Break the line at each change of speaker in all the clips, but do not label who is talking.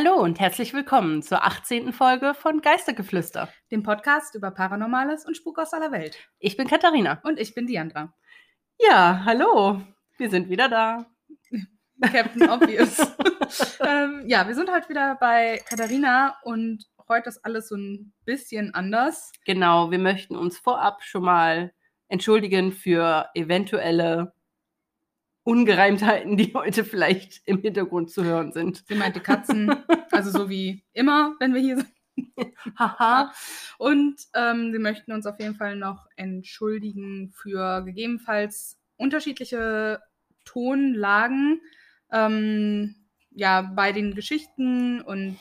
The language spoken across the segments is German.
Hallo und herzlich willkommen zur 18. Folge von Geistergeflüster.
dem Podcast über Paranormales und Spuk aus aller Welt.
Ich bin Katharina.
Und ich bin Diandra.
Ja, hallo. Wir sind wieder da.
Captain Obvious. ähm, ja, wir sind heute wieder bei Katharina und heute ist alles so ein bisschen anders.
Genau, wir möchten uns vorab schon mal entschuldigen für eventuelle Ungereimtheiten, die heute vielleicht im Hintergrund zu hören sind.
Sie meint die Katzen, also so wie immer, wenn wir hier sind.
Haha.
Und ähm, wir möchten uns auf jeden Fall noch entschuldigen für gegebenenfalls unterschiedliche Tonlagen ähm, ja, bei den Geschichten und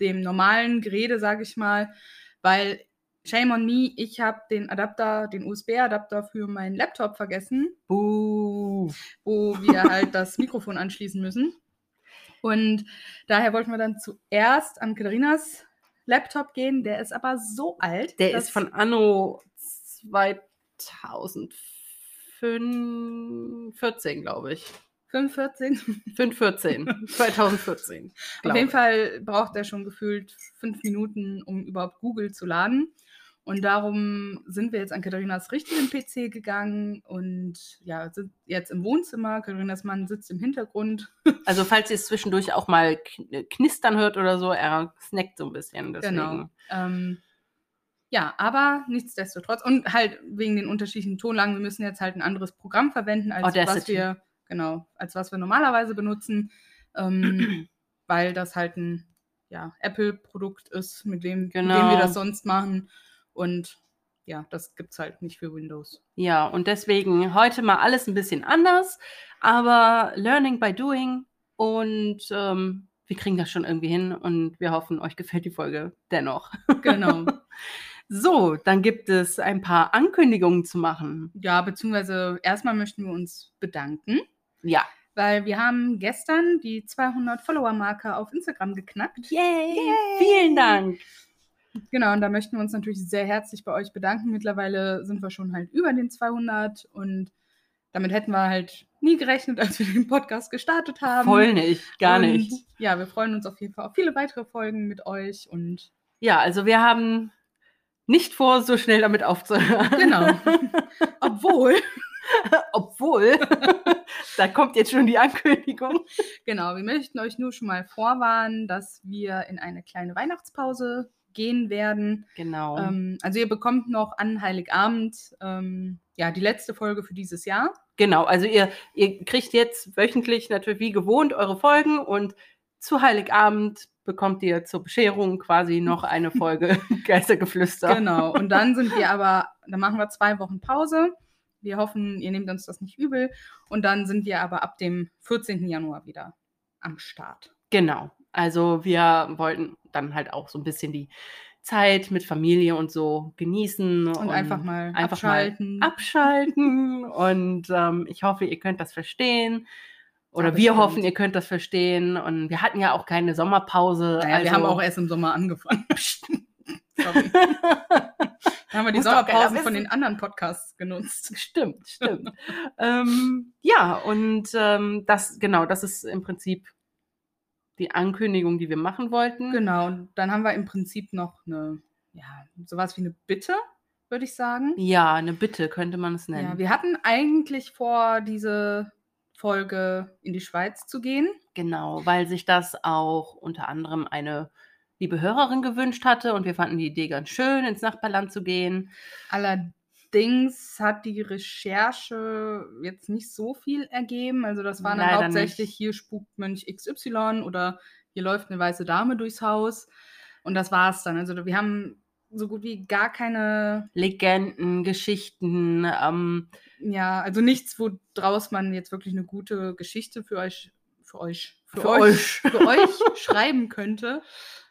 dem normalen Gerede, sage ich mal, weil Shame on me, ich habe den Adapter, den USB-Adapter für meinen Laptop vergessen,
Buh.
wo wir halt das Mikrofon anschließen müssen. Und daher wollten wir dann zuerst an Katharinas Laptop gehen. Der ist aber so alt.
Der ist von Anno 2014, glaube ich.
45.
514. 2014.
Auf jeden. Fall braucht er schon gefühlt fünf Minuten, um überhaupt Google zu laden. Und darum sind wir jetzt an Katharinas richtigen PC gegangen und ja, sind jetzt im Wohnzimmer. Katharinas Mann sitzt im Hintergrund.
Also falls ihr es zwischendurch auch mal kn- knistern hört oder so, er snackt so ein bisschen. Deswegen.
Genau. Ähm, ja, aber nichtsdestotrotz und halt wegen den unterschiedlichen Tonlagen, wir müssen jetzt halt ein anderes Programm verwenden, als was
Audacity.
wir, genau, als was wir normalerweise benutzen, ähm, weil das halt ein ja, Apple-Produkt ist, mit dem, mit dem
Genau.
wir das sonst machen. Und ja, das gibt es halt nicht für Windows.
Ja, und deswegen heute mal alles ein bisschen anders, aber Learning by Doing und ähm, wir kriegen das schon irgendwie hin und wir hoffen, euch gefällt die Folge dennoch.
Genau.
So, dann gibt es ein paar Ankündigungen zu machen.
ja, beziehungsweise erstmal möchten wir uns bedanken,
Ja.
weil wir haben gestern die 200 Follower-Marke auf Instagram geknackt.
Yay! Vielen Dank!
Genau, und da möchten wir uns natürlich sehr herzlich bei euch bedanken. Mittlerweile sind wir schon halt über den 200 und damit hätten wir halt nie gerechnet, als wir den Podcast gestartet haben.
Voll nicht, gar
und,
nicht.
Ja, wir freuen uns auf jeden Fall auf viele weitere Folgen mit euch und
Ja, also wir haben nicht vor, so schnell damit aufzuhören.
genau. Obwohl,
Obwohl, da kommt jetzt schon die Ankündigung.
genau, wir möchten euch nur schon mal vorwarnen, dass wir in eine kleine Weihnachtspause gehen werden.
Genau.
Ähm, also ihr bekommt noch an Heiligabend ähm, ja die letzte Folge für dieses Jahr.
Genau, also ihr, ihr kriegt jetzt wöchentlich natürlich wie gewohnt eure Folgen und zu Heiligabend bekommt ihr zur Bescherung quasi noch eine Folge Geistergeflüster.
Genau. Und dann sind wir aber, dann machen wir zwei Wochen Pause. Wir hoffen, ihr nehmt uns das nicht übel. Und dann sind wir aber ab dem 14. Januar wieder am Start.
Genau. Also wir wollten dann halt auch so ein bisschen die Zeit mit Familie und so genießen
Und, einfach mal
einfach
abschalten.
mal abschalten. und ähm, ich hoffe, ihr könnt das verstehen. Oder
Ja,
wir
bestimmt.
hoffen, ihr könnt das verstehen. Und wir hatten ja auch keine Sommerpause.
naja,
also
wir haben auch erst im Sommer angefangen. Sorry. Da haben wir die Sommerpausen von den anderen Podcasts genutzt.
Stimmt, stimmt. ähm, ja, und ähm, das, genau, das ist im Prinzip die Ankündigung, die wir machen wollten.
Genau. Und dann haben wir im Prinzip noch eine, ja, sowas wie eine Bitte, würde ich sagen.
Ja, eine Bitte könnte man es nennen.
Ja, wir hatten eigentlich vor, diese Folge in die Schweiz zu gehen.
Genau, weil sich das auch unter anderem eine liebe Hörerin gewünscht hatte und wir fanden die Idee ganz schön, ins Nachbarland zu gehen.
Allerdings hat die Recherche jetzt nicht so viel ergeben. Also das waren dann
Leider
hauptsächlich
nicht.
hier spukt Mönch XY oder hier läuft eine weiße Dame durchs Haus. Und das war's dann. Also wir haben so gut wie gar keine,
Legenden, Geschichten, ähm,
ja, also nichts, woraus man jetzt wirklich eine gute Geschichte für euch, für euch, für,
Für
euch,
euch.
für euch schreiben könnte.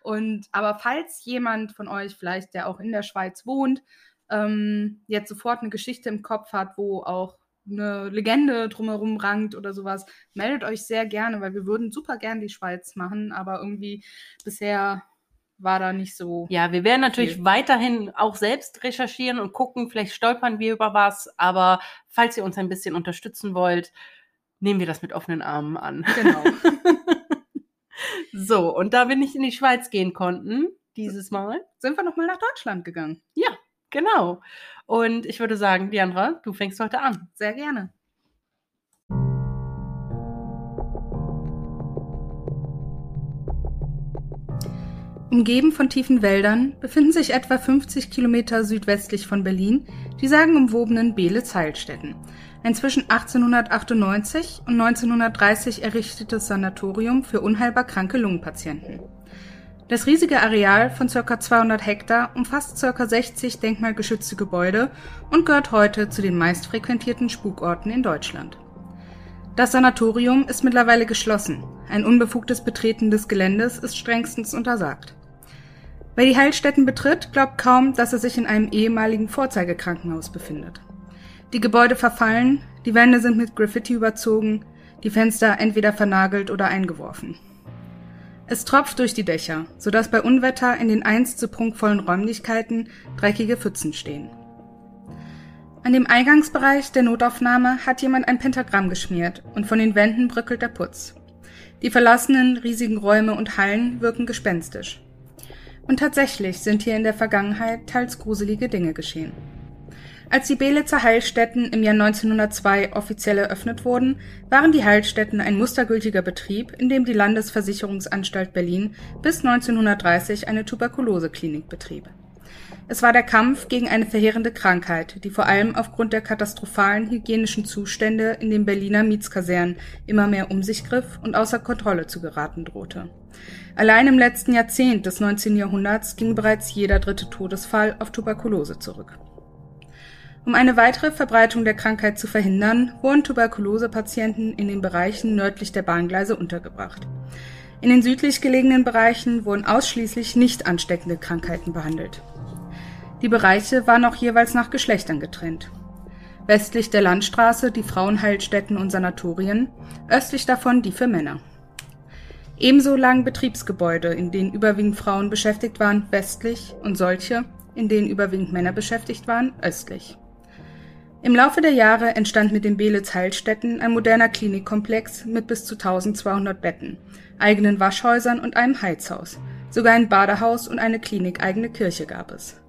Und aber falls jemand von euch vielleicht, der auch in der Schweiz wohnt, ähm, jetzt sofort eine Geschichte im Kopf hat, wo auch eine Legende drumherum rankt oder sowas, meldet euch sehr gerne, weil wir würden super gern die Schweiz machen, aber irgendwie bisher war da nicht so.
Ja, wir werden natürlich
Viel.
weiterhin auch selbst recherchieren und gucken, vielleicht stolpern wir über was, aber falls ihr uns ein bisschen unterstützen wollt, nehmen wir das mit offenen Armen an.
Genau.
So, und da wir nicht in die Schweiz gehen konnten, dieses Mal,
Sind wir nochmal nach Deutschland gegangen?
Genau. Und ich würde sagen, Diandra, du fängst heute an.
Sehr gerne. Umgeben von tiefen Wäldern befinden sich etwa 50 Kilometer südwestlich von Berlin die sagenumwobenen Beelitz-Heilstätten, ein zwischen 1898 und 1930 errichtetes Sanatorium für unheilbar kranke Lungenpatienten. Das riesige Areal von ca. 200 Hektar umfasst ca. 60 denkmalgeschützte Gebäude und gehört heute zu den meistfrequentierten Spukorten in Deutschland. Das Sanatorium ist mittlerweile geschlossen. Ein unbefugtes Betreten des Geländes ist strengstens untersagt. Wer die Heilstätten betritt, glaubt kaum, dass er sich in einem ehemaligen Vorzeigekrankenhaus befindet. Die Gebäude verfallen, die Wände sind mit Graffiti überzogen, die Fenster entweder vernagelt oder eingeworfen. Es tropft durch die Dächer, sodass bei Unwetter in den einst so prunkvollen Räumlichkeiten dreckige Pfützen stehen. An dem Eingangsbereich der Notaufnahme hat jemand ein Pentagramm geschmiert und von den Wänden bröckelt der Putz. Die verlassenen, riesigen Räume und Hallen wirken gespenstisch. Und tatsächlich sind hier in der Vergangenheit teils gruselige Dinge geschehen. Als die Belitzer Heilstätten im Jahr 1902 offiziell eröffnet wurden, waren die Heilstätten ein mustergültiger Betrieb, in dem die Landesversicherungsanstalt Berlin bis 1930 eine Tuberkuloseklinik betrieb. Es war der Kampf gegen eine verheerende Krankheit, die vor allem aufgrund der katastrophalen hygienischen Zustände in den Berliner Mietskasernen immer mehr um sich griff und außer Kontrolle zu geraten drohte. Allein im letzten Jahrzehnt des 19. Jahrhunderts ging bereits jeder dritte Todesfall auf Tuberkulose zurück. Um eine weitere Verbreitung der Krankheit zu verhindern, wurden Tuberkulosepatienten in den Bereichen nördlich der Bahngleise untergebracht. In den südlich gelegenen Bereichen wurden ausschließlich nicht ansteckende Krankheiten behandelt. Die Bereiche waren auch jeweils nach Geschlechtern getrennt. Westlich der Landstraße die Frauenheilstätten und Sanatorien, östlich davon die für Männer. Ebenso lagen Betriebsgebäude, in denen überwiegend Frauen beschäftigt waren, westlich und solche, in denen überwiegend Männer beschäftigt waren, östlich. Im Laufe der Jahre entstand mit den Beelitz-Heilstätten ein moderner Klinikkomplex mit bis zu 1200 Betten, eigenen Waschhäusern und einem Heizhaus. Sogar ein Badehaus und eine klinikeigene Kirche gab es.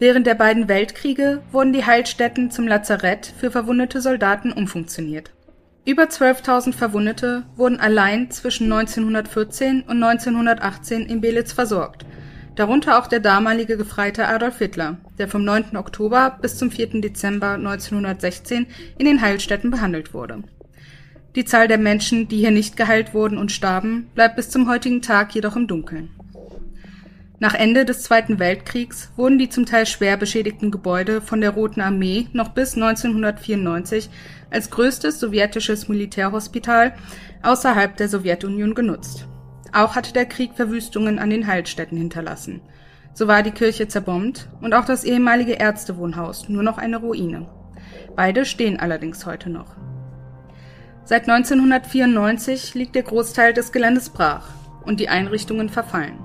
Während der beiden Weltkriege wurden die Heilstätten zum Lazarett für verwundete Soldaten umfunktioniert. Über 12.000 Verwundete wurden allein zwischen 1914 und 1918 in Belitz versorgt darunter auch der damalige Gefreite Adolf Hitler, der vom 9. Oktober bis zum 4. Dezember 1916 in den Heilstätten behandelt wurde. Die Zahl der Menschen, die hier nicht geheilt wurden und starben, bleibt bis zum heutigen Tag jedoch im Dunkeln. Nach Ende des Zweiten Weltkriegs wurden die zum Teil schwer beschädigten Gebäude von der Roten Armee noch bis 1994 als größtes sowjetisches Militärhospital außerhalb der Sowjetunion genutzt auch hatte der Krieg Verwüstungen an den Heilstätten hinterlassen. So war die Kirche zerbombt und auch das ehemalige Ärztewohnhaus nur noch eine Ruine. Beide stehen allerdings heute noch. Seit 1994 liegt der Großteil des Geländes brach und die Einrichtungen verfallen.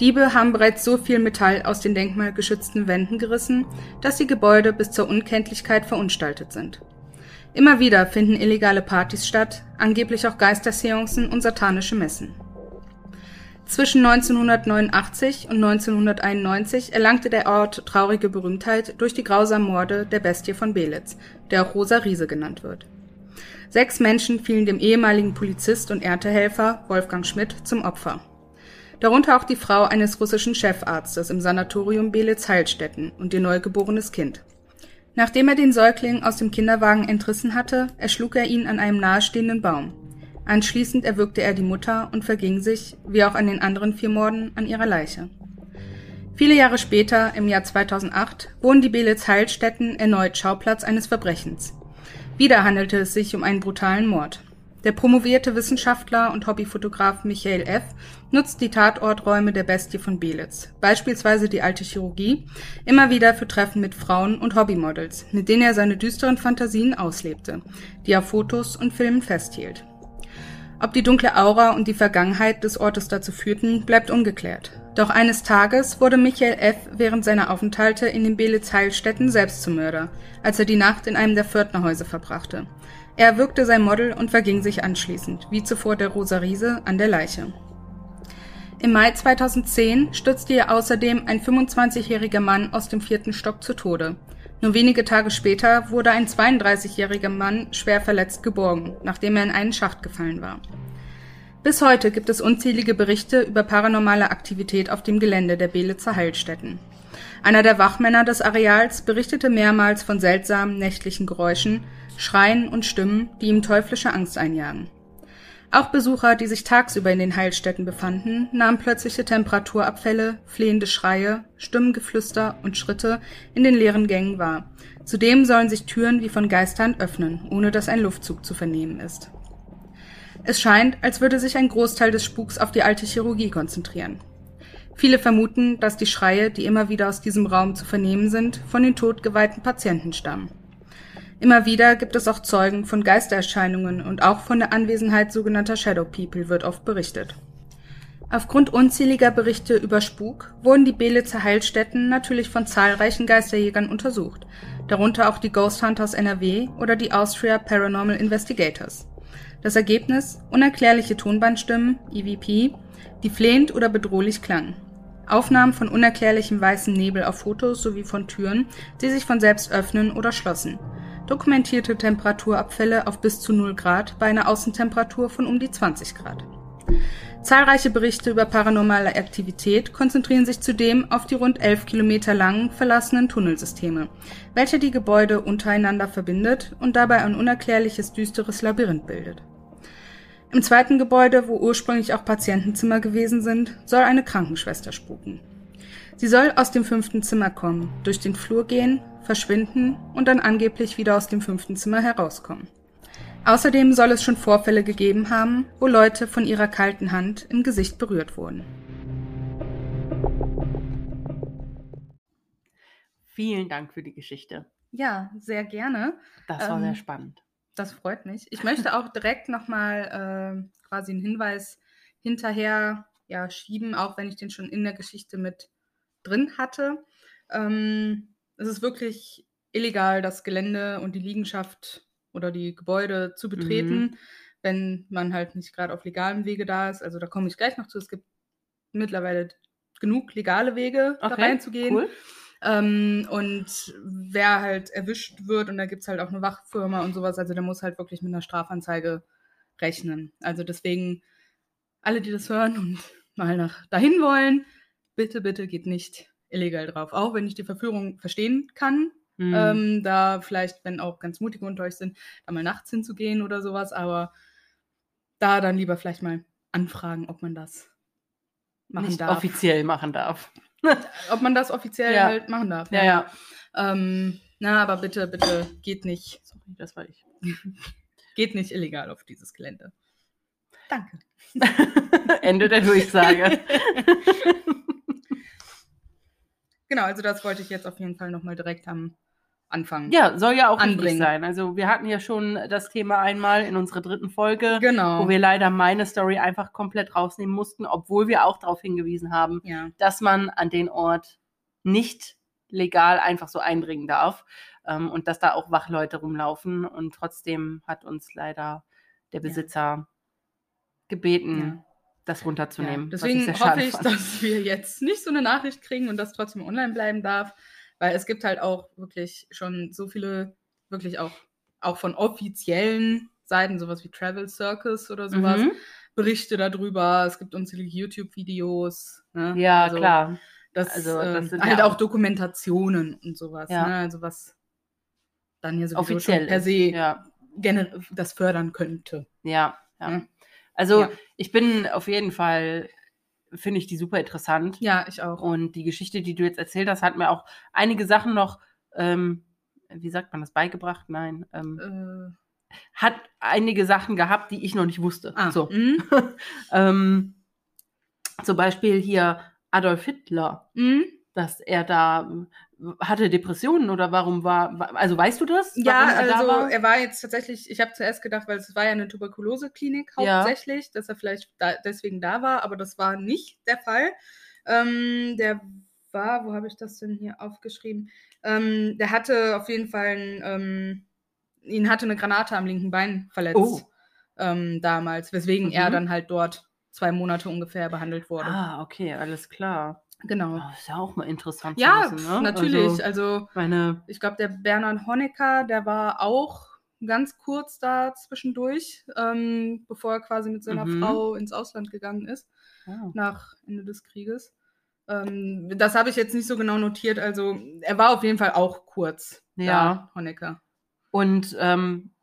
Diebe haben bereits so viel Metall aus den denkmalgeschützten Wänden gerissen, dass die Gebäude bis zur Unkenntlichkeit verunstaltet sind. Immer wieder finden illegale Partys statt, angeblich auch Geisterseancen und satanische Messen. Zwischen 1989 und 1991 erlangte der Ort traurige Berühmtheit durch die grausamen Morde der Bestie von Belitz, der auch Rosa Riese genannt wird. Sechs Menschen fielen dem ehemaligen Polizist und Erntehelfer Wolfgang Schmidt zum Opfer. Darunter auch die Frau eines russischen Chefarztes im Sanatorium Belitz-Heilstätten und ihr neugeborenes Kind. Nachdem er den Säugling aus dem Kinderwagen entrissen hatte, erschlug er ihn an einem nahestehenden Baum. Anschließend erwürgte er die Mutter und verging sich, wie auch an den anderen vier Morden, an ihrer Leiche. Viele Jahre später, im Jahr 2008, wurden die Belitz-Heilstätten erneut Schauplatz eines Verbrechens. Wieder handelte es sich um einen brutalen Mord. Der promovierte Wissenschaftler und Hobbyfotograf Michael F. nutzt die Tatorträume der Bestie von Belitz, beispielsweise die alte Chirurgie, immer wieder für Treffen mit Frauen und Hobbymodels, mit denen er seine düsteren Fantasien auslebte, die er Fotos und Filmen festhielt. Ob die dunkle Aura und die Vergangenheit des Ortes dazu führten, bleibt ungeklärt. Doch eines Tages wurde Michael F. während seiner Aufenthalte in den Belitz-Heilstätten selbst zum Mörder, als er die Nacht in einem der Pförtnerhäuser verbrachte. Er erwürgte sein Model und verging sich anschließend, wie zuvor der Rosa Riese, an der Leiche. Im Mai 2010 stürzte ihr außerdem ein 25-jähriger Mann aus dem vierten Stock zu Tode. Nur wenige Tage später wurde ein 32-jähriger Mann schwer verletzt geborgen, nachdem er in einen Schacht gefallen war. Bis heute gibt es unzählige Berichte über paranormale Aktivität auf dem Gelände der Belitzer Heilstätten. Einer der Wachmänner des Areals berichtete mehrmals von seltsamen nächtlichen Geräuschen, Schreien und Stimmen, die ihm teuflische Angst einjagen. Auch Besucher, die sich tagsüber in den Heilstätten befanden, nahmen plötzliche Temperaturabfälle, flehende Schreie, Stimmengeflüster und Schritte in den leeren Gängen wahr. Zudem sollen sich Türen wie von Geistern öffnen, ohne dass ein Luftzug zu vernehmen ist. Es scheint, als würde sich ein Großteil des Spuks auf die alte Chirurgie konzentrieren. Viele vermuten, dass die Schreie, die immer wieder aus diesem Raum zu vernehmen sind, von den totgeweihten Patienten stammen. Immer wieder gibt es auch Zeugen von Geistererscheinungen und auch von der Anwesenheit sogenannter Shadow People wird oft berichtet. Aufgrund unzähliger Berichte über Spuk wurden die Belitzer Heilstätten natürlich von zahlreichen Geisterjägern untersucht, darunter auch die Ghost Hunters NRW oder die Austria Paranormal Investigators. Das Ergebnis unerklärliche Tonbandstimmen, EVP, die flehend oder bedrohlich klangen. Aufnahmen von unerklärlichem weißem Nebel auf Fotos sowie von Türen, die sich von selbst öffnen oder schlossen dokumentierte Temperaturabfälle auf bis zu 0 Grad bei einer Außentemperatur von um die 20 Grad. Zahlreiche Berichte über paranormale Aktivität konzentrieren sich zudem auf die rund 11 Kilometer langen verlassenen Tunnelsysteme, welche die Gebäude untereinander verbindet und dabei ein unerklärliches düsteres Labyrinth bildet. Im zweiten Gebäude, wo ursprünglich auch Patientenzimmer gewesen sind, soll eine Krankenschwester spuken. Sie soll aus dem fünften Zimmer kommen, durch den Flur gehen, verschwinden und dann angeblich wieder aus dem fünften Zimmer herauskommen. Außerdem soll es schon Vorfälle gegeben haben, wo Leute von ihrer kalten Hand im Gesicht berührt wurden.
Vielen Dank für die Geschichte.
Ja, sehr gerne.
Das war ähm, sehr spannend.
Das freut mich. Ich möchte auch direkt nochmal äh, quasi einen Hinweis hinterher ja, schieben, auch wenn ich den schon in der Geschichte mit drin hatte. Ähm, es ist wirklich illegal, das Gelände und die Liegenschaft oder die Gebäude zu betreten, mhm. wenn man halt nicht gerade auf legalem Wege da ist. Also da komme ich gleich noch zu. Es gibt mittlerweile genug legale Wege, okay, da reinzugehen. Cool. Ähm, und wer halt erwischt wird, und da gibt es halt auch eine Wachfirma und sowas, also der muss halt wirklich mit einer Strafanzeige rechnen. Also deswegen, alle, die das hören und mal nach dahin wollen, bitte, bitte geht nicht illegal drauf. Auch wenn ich die Verführung verstehen kann, mhm. ähm, da vielleicht, wenn auch ganz mutige unter euch sind, da mal nachts hinzugehen oder sowas, aber da dann lieber vielleicht mal anfragen, ob man das machen Nicht darf.
offiziell machen darf.
ob man das offiziell ja. halt machen darf.
Ja, ja. ja.
Ähm, na, aber bitte, bitte geht nicht.
Sorry, das war ich.
geht nicht illegal auf dieses Gelände. Danke.
Ende der Durchsage.
Genau, also das wollte ich jetzt auf jeden Fall nochmal direkt am Anfang.
Ja, soll ja auch anbringen. sein. Also wir hatten ja schon das Thema einmal in unserer dritten Folge,
genau.
wo wir leider meine Story einfach komplett rausnehmen mussten, obwohl wir auch darauf hingewiesen haben,
ja.
dass man an den Ort nicht legal einfach so eindringen darf ähm, und dass da auch Wachleute rumlaufen. Und trotzdem hat uns leider der Besitzer ja. gebeten, ja das runterzunehmen.
Ja, deswegen ich hoffe ich, fand. dass wir jetzt nicht so eine Nachricht kriegen und das trotzdem online bleiben darf, weil es gibt halt auch wirklich schon so viele, wirklich auch, auch von offiziellen Seiten, sowas wie Travel Circus oder sowas, mhm. Berichte darüber. Es gibt unzählige YouTube-Videos. Ne?
Ja, also, klar.
Das, also, das ähm, sind halt ja auch Dokumentationen und sowas.
Ja.
Ne? Also was dann hier
sowieso Offiziell
per se
ja.
das fördern könnte.
Ja, ja. ja. Also ja. ich bin auf jeden Fall, finde ich die super interessant.
Ja, ich auch.
Und die Geschichte, die du jetzt erzählt hast, hat mir auch einige Sachen noch, ähm, wie sagt man das, beigebracht? Nein. Ähm, äh. Hat einige Sachen gehabt, die ich noch nicht wusste.
Ah.
So. Mhm. ähm, zum Beispiel hier Adolf Hitler.
Mhm
dass er da hatte Depressionen oder warum war, also weißt du das?
Ja, er also war? er war jetzt tatsächlich, ich habe zuerst gedacht, weil es war ja eine Tuberkulose-Klinik hauptsächlich, ja. dass er vielleicht da, deswegen da war, aber das war nicht der Fall. Ähm, der war, wo habe ich das denn hier aufgeschrieben? Ähm, der hatte auf jeden Fall, ein, ähm, ihn hatte eine Granate am linken Bein verletzt
oh.
Ähm, damals, weswegen mhm. er dann halt dort zwei Monate ungefähr behandelt wurde.
Ah, okay, alles klar.
Genau.
Oh, ist ja auch mal interessant
Ja,
zu wissen, ne?
natürlich.
Also,
Also,
meine,
ich glaube, der Bernhard Honecker, der war auch ganz kurz da zwischendurch, ähm, bevor er quasi mit seiner
Mhm.
Frau ins Ausland gegangen ist,
ja.
nach Ende des Krieges. Ähm, das habe ich jetzt nicht so genau notiert. Also, er war auf jeden Fall auch kurz.
Ja.
Da, Honecker.
Und ähm,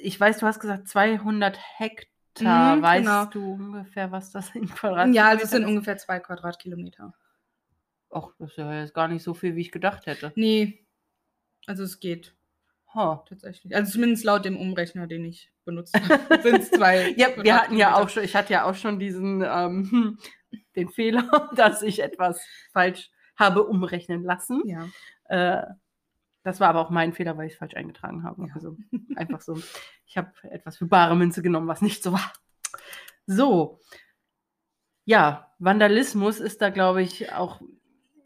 ich weiß, du hast gesagt 200 Hektar.
Mhm,
weißt
genau.
du ungefähr, was das in Quadratkilometern
Ja, also es sind
ist?
ungefähr zwei Quadratkilometer.
Ach, das ist ja jetzt gar nicht so viel, wie ich gedacht hätte.
Nee, also es geht
Ha.
tatsächlich. Also zumindest laut dem Umrechner, den ich benutzt habe, sind es zwei.
Ja, wir hatten ja auch
Quadratkilometer.
schon, ich hatte ja auch schon diesen ähm, den Fehler, dass ich etwas falsch habe umrechnen lassen.
Ja.
Äh, das war aber auch mein Fehler, weil ich es falsch eingetragen habe.
Ja.
Also einfach so. Ich habe etwas für bare Münze genommen, was nicht so war. So. Ja, Vandalismus ist da, glaube ich, auch.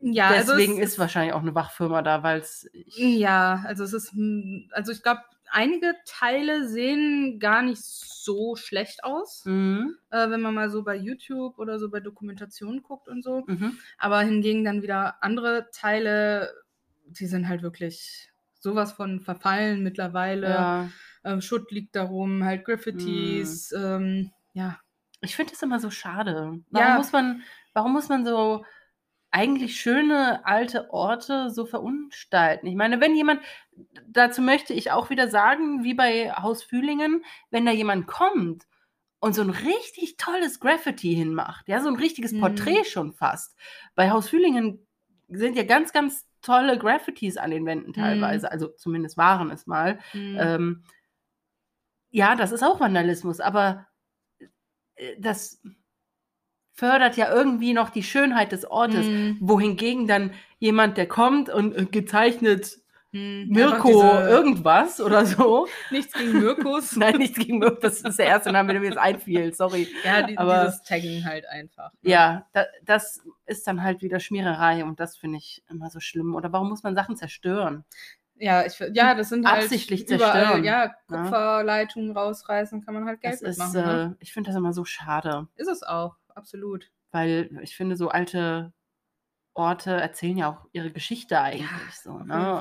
Ja, also
deswegen
es,
ist wahrscheinlich auch eine Wachfirma da, weil es.
Ja, also es ist, hm, also ich glaube, einige Teile sehen gar nicht so schlecht aus,
Mhm.
äh, wenn man mal so bei YouTube oder so bei Dokumentationen guckt und so.
Mhm.
Aber hingegen dann wieder andere Teile, die sind halt wirklich sowas von verfallen mittlerweile.
Ja.
Ähm, Schutt liegt darum, halt Graffitis, ähm, ja.
Ich finde es immer so schade. Warum
Ja.
muss man, warum muss man so eigentlich schöne alte Orte so verunstalten? Ich meine, wenn jemand, dazu möchte ich auch wieder sagen, wie bei Haus Fühlingen, wenn da jemand kommt und so ein richtig tolles Graffiti hinmacht, ja, so ein richtiges
Mhm.
Porträt schon fast. Bei Haus Fühlingen sind ja ganz, ganz tolle Graffitis an den Wänden teilweise, also zumindest waren es mal.
hm,
Ähm, ja, das ist auch Vandalismus, aber äh, das fördert ja irgendwie noch die Schönheit des Ortes.
hm,
Wohingegen dann jemand, der kommt und äh, gezeichnet
hm,
Mirko irgendwas oder so.
Nichts gegen Mirkus.
Nein, nichts gegen Mirko, das ist der erste Name, der mir jetzt einfiel, sorry.
ja, die,
aber-
dieses Tagging halt einfach. ne?
Ja, da, das ist dann halt wieder Schmiererei und das finde ich immer so schlimm. Oder warum muss man Sachen zerstören?
Ja, ich, ja, das sind halt
Absichtlich
überall,
zerstören.
ja,
Ja.
Kupferleitungen rausreißen, kann man halt Geld
Das ist,
mitmachen. ne?
äh, ich finde das immer so schade.
Ist es auch, absolut.
Weil ich finde, so alte Orte erzählen ja auch ihre Geschichte eigentlich so.
Auf
Ne?
jeden
Und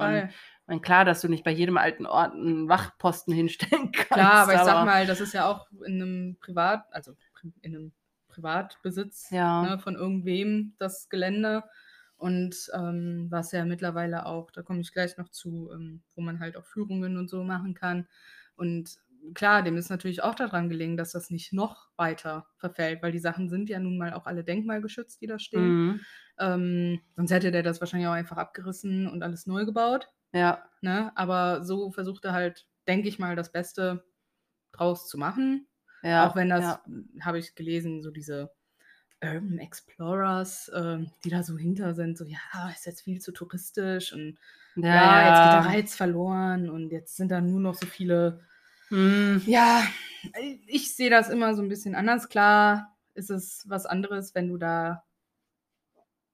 meine, klar, dass du nicht bei jedem alten Ort einen Wachposten hinstellen kannst.
Klar, aber ich sag mal, das ist ja auch in einem Privat, also in einem Privatbesitz
Ja.
ne, von irgendwem das Gelände. Und ähm, was ja mittlerweile auch, da komme ich gleich noch zu, ähm, wo man halt auch Führungen und so machen kann. Und klar, dem ist natürlich auch daran gelegen, dass das nicht noch weiter verfällt, weil die Sachen sind ja nun mal auch alle denkmalgeschützt, die da stehen.
Mhm.
Ähm, sonst hätte der das wahrscheinlich auch einfach abgerissen und alles neu gebaut.
Ja,
Ne? Aber so versucht er halt, denke ich mal, das Beste draus zu machen.
ja.
Auch wenn das,
Ja.
habe ich gelesen, so diese Urban Explorers, ähm, die da so hinter sind, so, ja, ist jetzt viel zu touristisch und
Ja,
ja, jetzt geht der. Reiz verloren und jetzt sind da nur noch so viele.
Mhm.
Ja, ich sehe das immer so ein bisschen anders. Klar ist es was anderes, wenn du da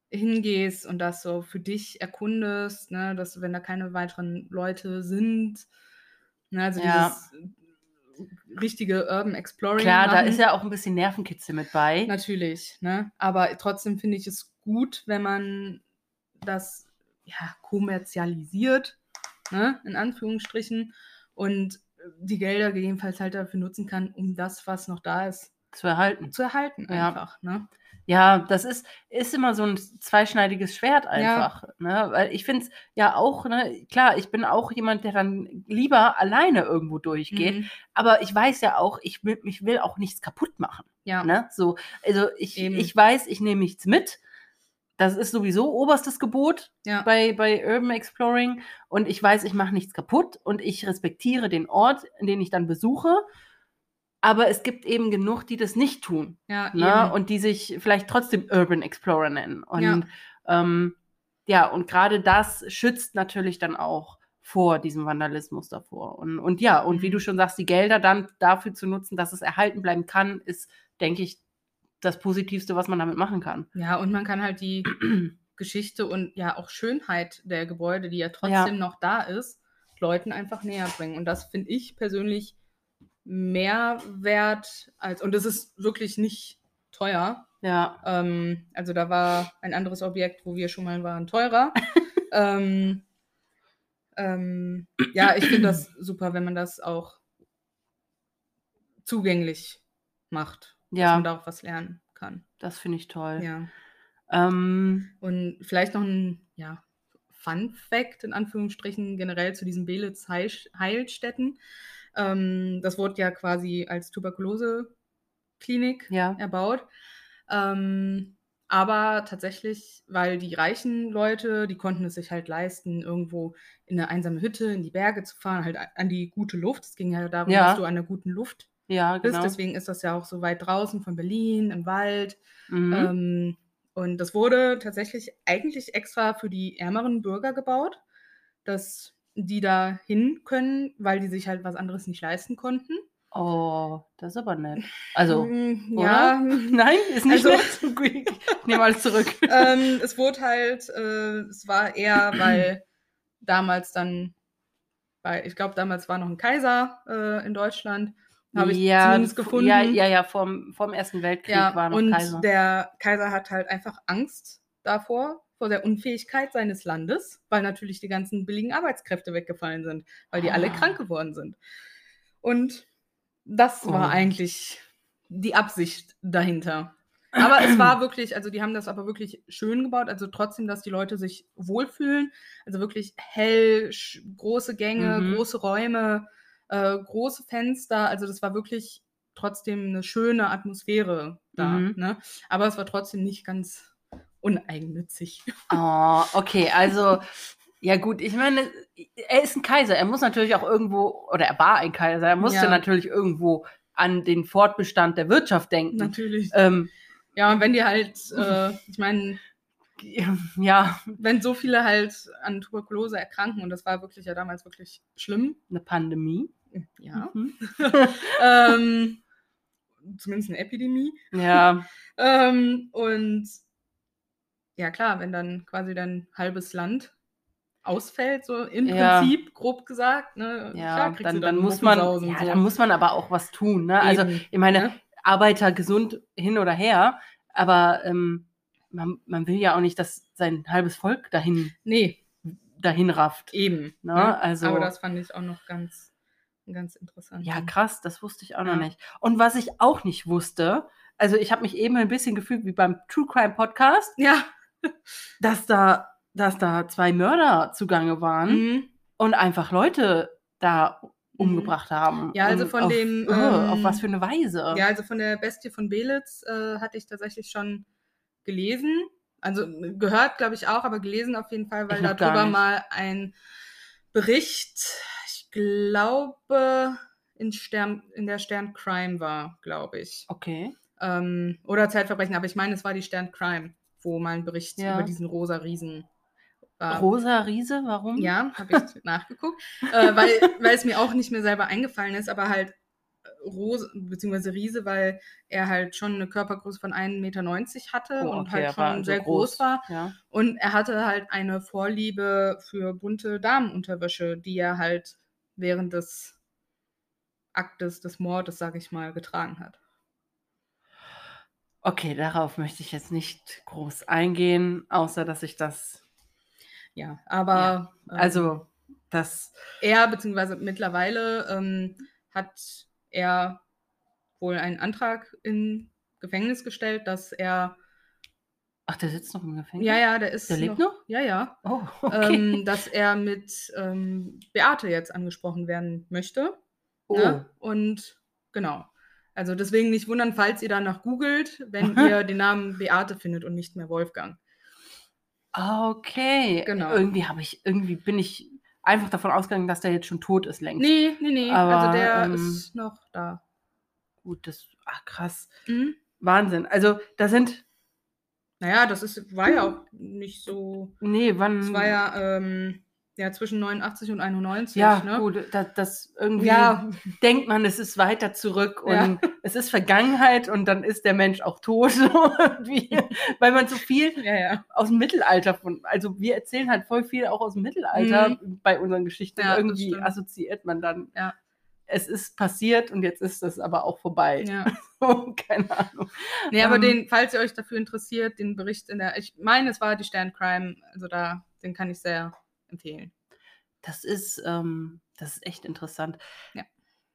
hingehst und das so für dich erkundest, ne, dass wenn da keine weiteren Leute sind, ne, also
Ja.
dieses richtige Urban Exploring.
Klar, da
machen.
ist ja auch ein bisschen Nervenkitzel mit bei.
Natürlich, ne? Aber trotzdem finde ich es gut, wenn man das ja, kommerzialisiert, ne? in Anführungsstrichen, und die Gelder gegebenenfalls halt dafür nutzen kann, um das, was noch da ist,
Zu erhalten.
zu erhalten
Ja.
einfach. Ne?
Ja, das ist, ist immer so ein zweischneidiges Schwert einfach. Ne? Weil ich finde es ja auch, ne, klar, ich bin auch jemand, der dann lieber alleine irgendwo durchgeht,
Mhm.
aber ich weiß ja auch, ich will, ich will auch nichts kaputt machen.
Ja.
Ne? So, also ich,
Eben.
ich weiß, ich nehme nichts mit. Das ist sowieso oberstes Gebot
Ja.
bei, bei Urban Exploring. Und ich weiß, ich mache nichts kaputt und ich respektiere den Ort, den ich dann besuche. Aber es gibt eben genug, die das nicht tun.
Ja,
Ne? Und die sich vielleicht trotzdem Urban Explorer nennen. Und
Ja.
ja, ähm, ja und gerade das schützt natürlich dann auch vor diesem Vandalismus davor. Und, und ja, und wie
Mhm.
du schon sagst, die Gelder dann dafür zu nutzen, dass es erhalten bleiben kann, ist, denke ich, das Positivste, was man damit machen kann.
ja, und man kann halt die Geschichte und ja auch Schönheit der Gebäude, die ja trotzdem noch da ist, Leuten einfach näher bringen. Und das finde ich persönlich Mehrwert als, und es ist wirklich nicht teuer.
Ja.
Ähm, also da war ein anderes Objekt, wo wir schon mal waren, teurer. ähm, ähm, ja, ich finde das super, wenn man das auch zugänglich macht. Dass
Ja,
man da auch was lernen kann.
das finde ich toll.
Ja.
Ähm,
Und vielleicht noch ein ja, Fun Fact in Anführungsstrichen generell zu diesen Belitz Heil Heilstätten. Ähm, das wurde ja quasi als Tuberkulose-Klinik
ja.
erbaut. Ähm, aber tatsächlich, weil die reichen Leute, die konnten es sich halt leisten, irgendwo in eine einsame Hütte in die Berge zu fahren, halt an die gute Luft. Es ging ja darum,
Ja.
dass du an der guten Luft
Ja,
bist.
genau.
Deswegen ist das ja auch so weit draußen von Berlin, im Wald.
Mhm.
Ähm, und das wurde tatsächlich eigentlich extra für die ärmeren Bürger gebaut, dass die da hin können, weil die sich halt was anderes nicht leisten konnten.
oh, das ist aber nett. Also,
Mm,
oder?
ja.
nein, ist nicht
Also-
nett. Ich nehme alles zurück.
ähm, es wurde halt, äh, es war eher, weil damals dann, weil ich glaube, damals war noch ein Kaiser äh, in Deutschland, habe ich
ja,
zumindest gefunden.
Ja, ja, ja, vom, vom Ersten Weltkrieg
Ja,
war noch
und
Kaiser.
der Kaiser hat halt einfach Angst davor, vor der Unfähigkeit seines Landes, weil natürlich die ganzen billigen Arbeitskräfte weggefallen sind, weil die alle
Ah.
krank geworden sind. Und das war
Oh.
eigentlich die Absicht dahinter. Aber es war wirklich, also die haben das aber wirklich schön gebaut, also trotzdem, dass die Leute sich wohlfühlen. Also wirklich hell, große Gänge,
Mhm.
große Räume, äh, große Fenster. Also das war wirklich trotzdem eine schöne Atmosphäre da.
Mhm.
Ne? Aber es war trotzdem nicht ganz uneigennützig.
Oh, okay, also, ja gut, ich meine, er ist ein Kaiser, er muss natürlich auch irgendwo, oder er war ein Kaiser, er musste
Ja.
natürlich irgendwo an den Fortbestand der Wirtschaft denken.
Natürlich.
Ähm,
Ja, und wenn die halt, äh, ich meine,
ja,
wenn so viele halt an Tuberkulose erkranken, und das war wirklich ja damals wirklich schlimm,
eine Pandemie.
ja,
Mhm.
ähm, zumindest eine Epidemie.
Ja,
Ähm, und ja, klar, wenn dann quasi dein halbes Land ausfällt, so im
Ja.
Prinzip, grob gesagt, ne?
ja,
klar
dann,
du
dann muss man, ja,
so.
dann muss man aber auch was tun. Ne? Also,
Eben,
ich meine,
ne?
Arbeiter gesund hin oder her, aber ähm, man, man will ja auch nicht, dass sein halbes Volk dahin,
Nee,
dahin rafft.
eben.
Ne?
ne?
Also,
Aber das fand ich auch noch ganz, ganz interessant.
ja, krass, das wusste ich auch noch
Ja.
nicht. Und was ich auch nicht wusste, also ich habe mich eben ein bisschen gefühlt wie beim True Crime Podcast,
Ja.
dass da, dass da zwei Mörder zugange waren
Mhm.
und einfach Leute da umgebracht haben.
Ja, also von
auf,
dem,
auf
ähm,
was für eine Weise.
Ja, also von der Bestie von Belitz äh, hatte ich tatsächlich schon gelesen. Also äh, gehört, glaube ich, auch, aber gelesen auf jeden Fall, weil darüber mal ein Bericht, ich glaube, in, Stern, in der Stern Crime war, glaube ich.
Okay.
Ähm, oder Zeitverbrechen, aber ich meine, es war die Stern Crime, wo mal ein Bericht
Ja.
über diesen rosa Riesen war.
Rosa Riese, warum?
Ja, habe ich nachgeguckt, äh, weil, weil es mir auch nicht mehr selber eingefallen ist, aber halt äh, Rose bzw. Riese, weil er halt schon eine Körpergröße von 1,90 Meter hatte
Oh,
und
okay,
halt
er
schon sehr groß. war.
Ja.
Und er hatte halt eine Vorliebe für bunte Damenunterwäsche, die er halt während des Aktes des Mordes, sag ich mal, getragen hat.
Okay, darauf möchte ich jetzt nicht groß eingehen, außer dass ich das,
Ja, aber ähm,
also das,
er beziehungsweise mittlerweile ähm, hat er wohl einen Antrag in Gefängnis gestellt, dass er
ach, der sitzt noch im Gefängnis?
ja ja der ist
Der lebt noch?
ja ja
Oh, okay.
ähm, dass er mit ähm, Beate jetzt angesprochen werden möchte
oh.
ne? und genau also deswegen nicht wundern falls ihr danach googelt wenn ihr den Namen Beate findet und nicht mehr Wolfgang
Okay.
Genau.
Irgendwie habe ich, irgendwie bin ich einfach davon ausgegangen, dass der jetzt schon tot ist längst.
nee nee nee
Aber,
also der
ähm,
ist noch da
Gut, das, ach krass.
mhm.
Wahnsinn. Also, da sind,
naja das ist war ja auch nicht so
nee, wann.
Es war ja, ähm, ja zwischen 89 und 91.
ja,
ne?
gut, das, das irgendwie
Ja,
denkt man, es ist weiter zurück und
Ja.
es ist Vergangenheit und dann ist der Mensch auch tot. weil man so viel
ja,
aus dem Mittelalter von, also wir erzählen halt voll viel auch aus dem Mittelalter bei unseren Geschichten.
Mhm. Das
irgendwie assoziiert man dann es ist passiert und jetzt ist es aber auch vorbei. Keine Ahnung.
Nee, aber
Ähm,
den, falls ihr euch dafür interessiert, den Bericht in der, ich meine, es war die Stern Crime, also da, den kann ich sehr empfehlen.
Das ist, ähm, das ist echt interessant.
Ja.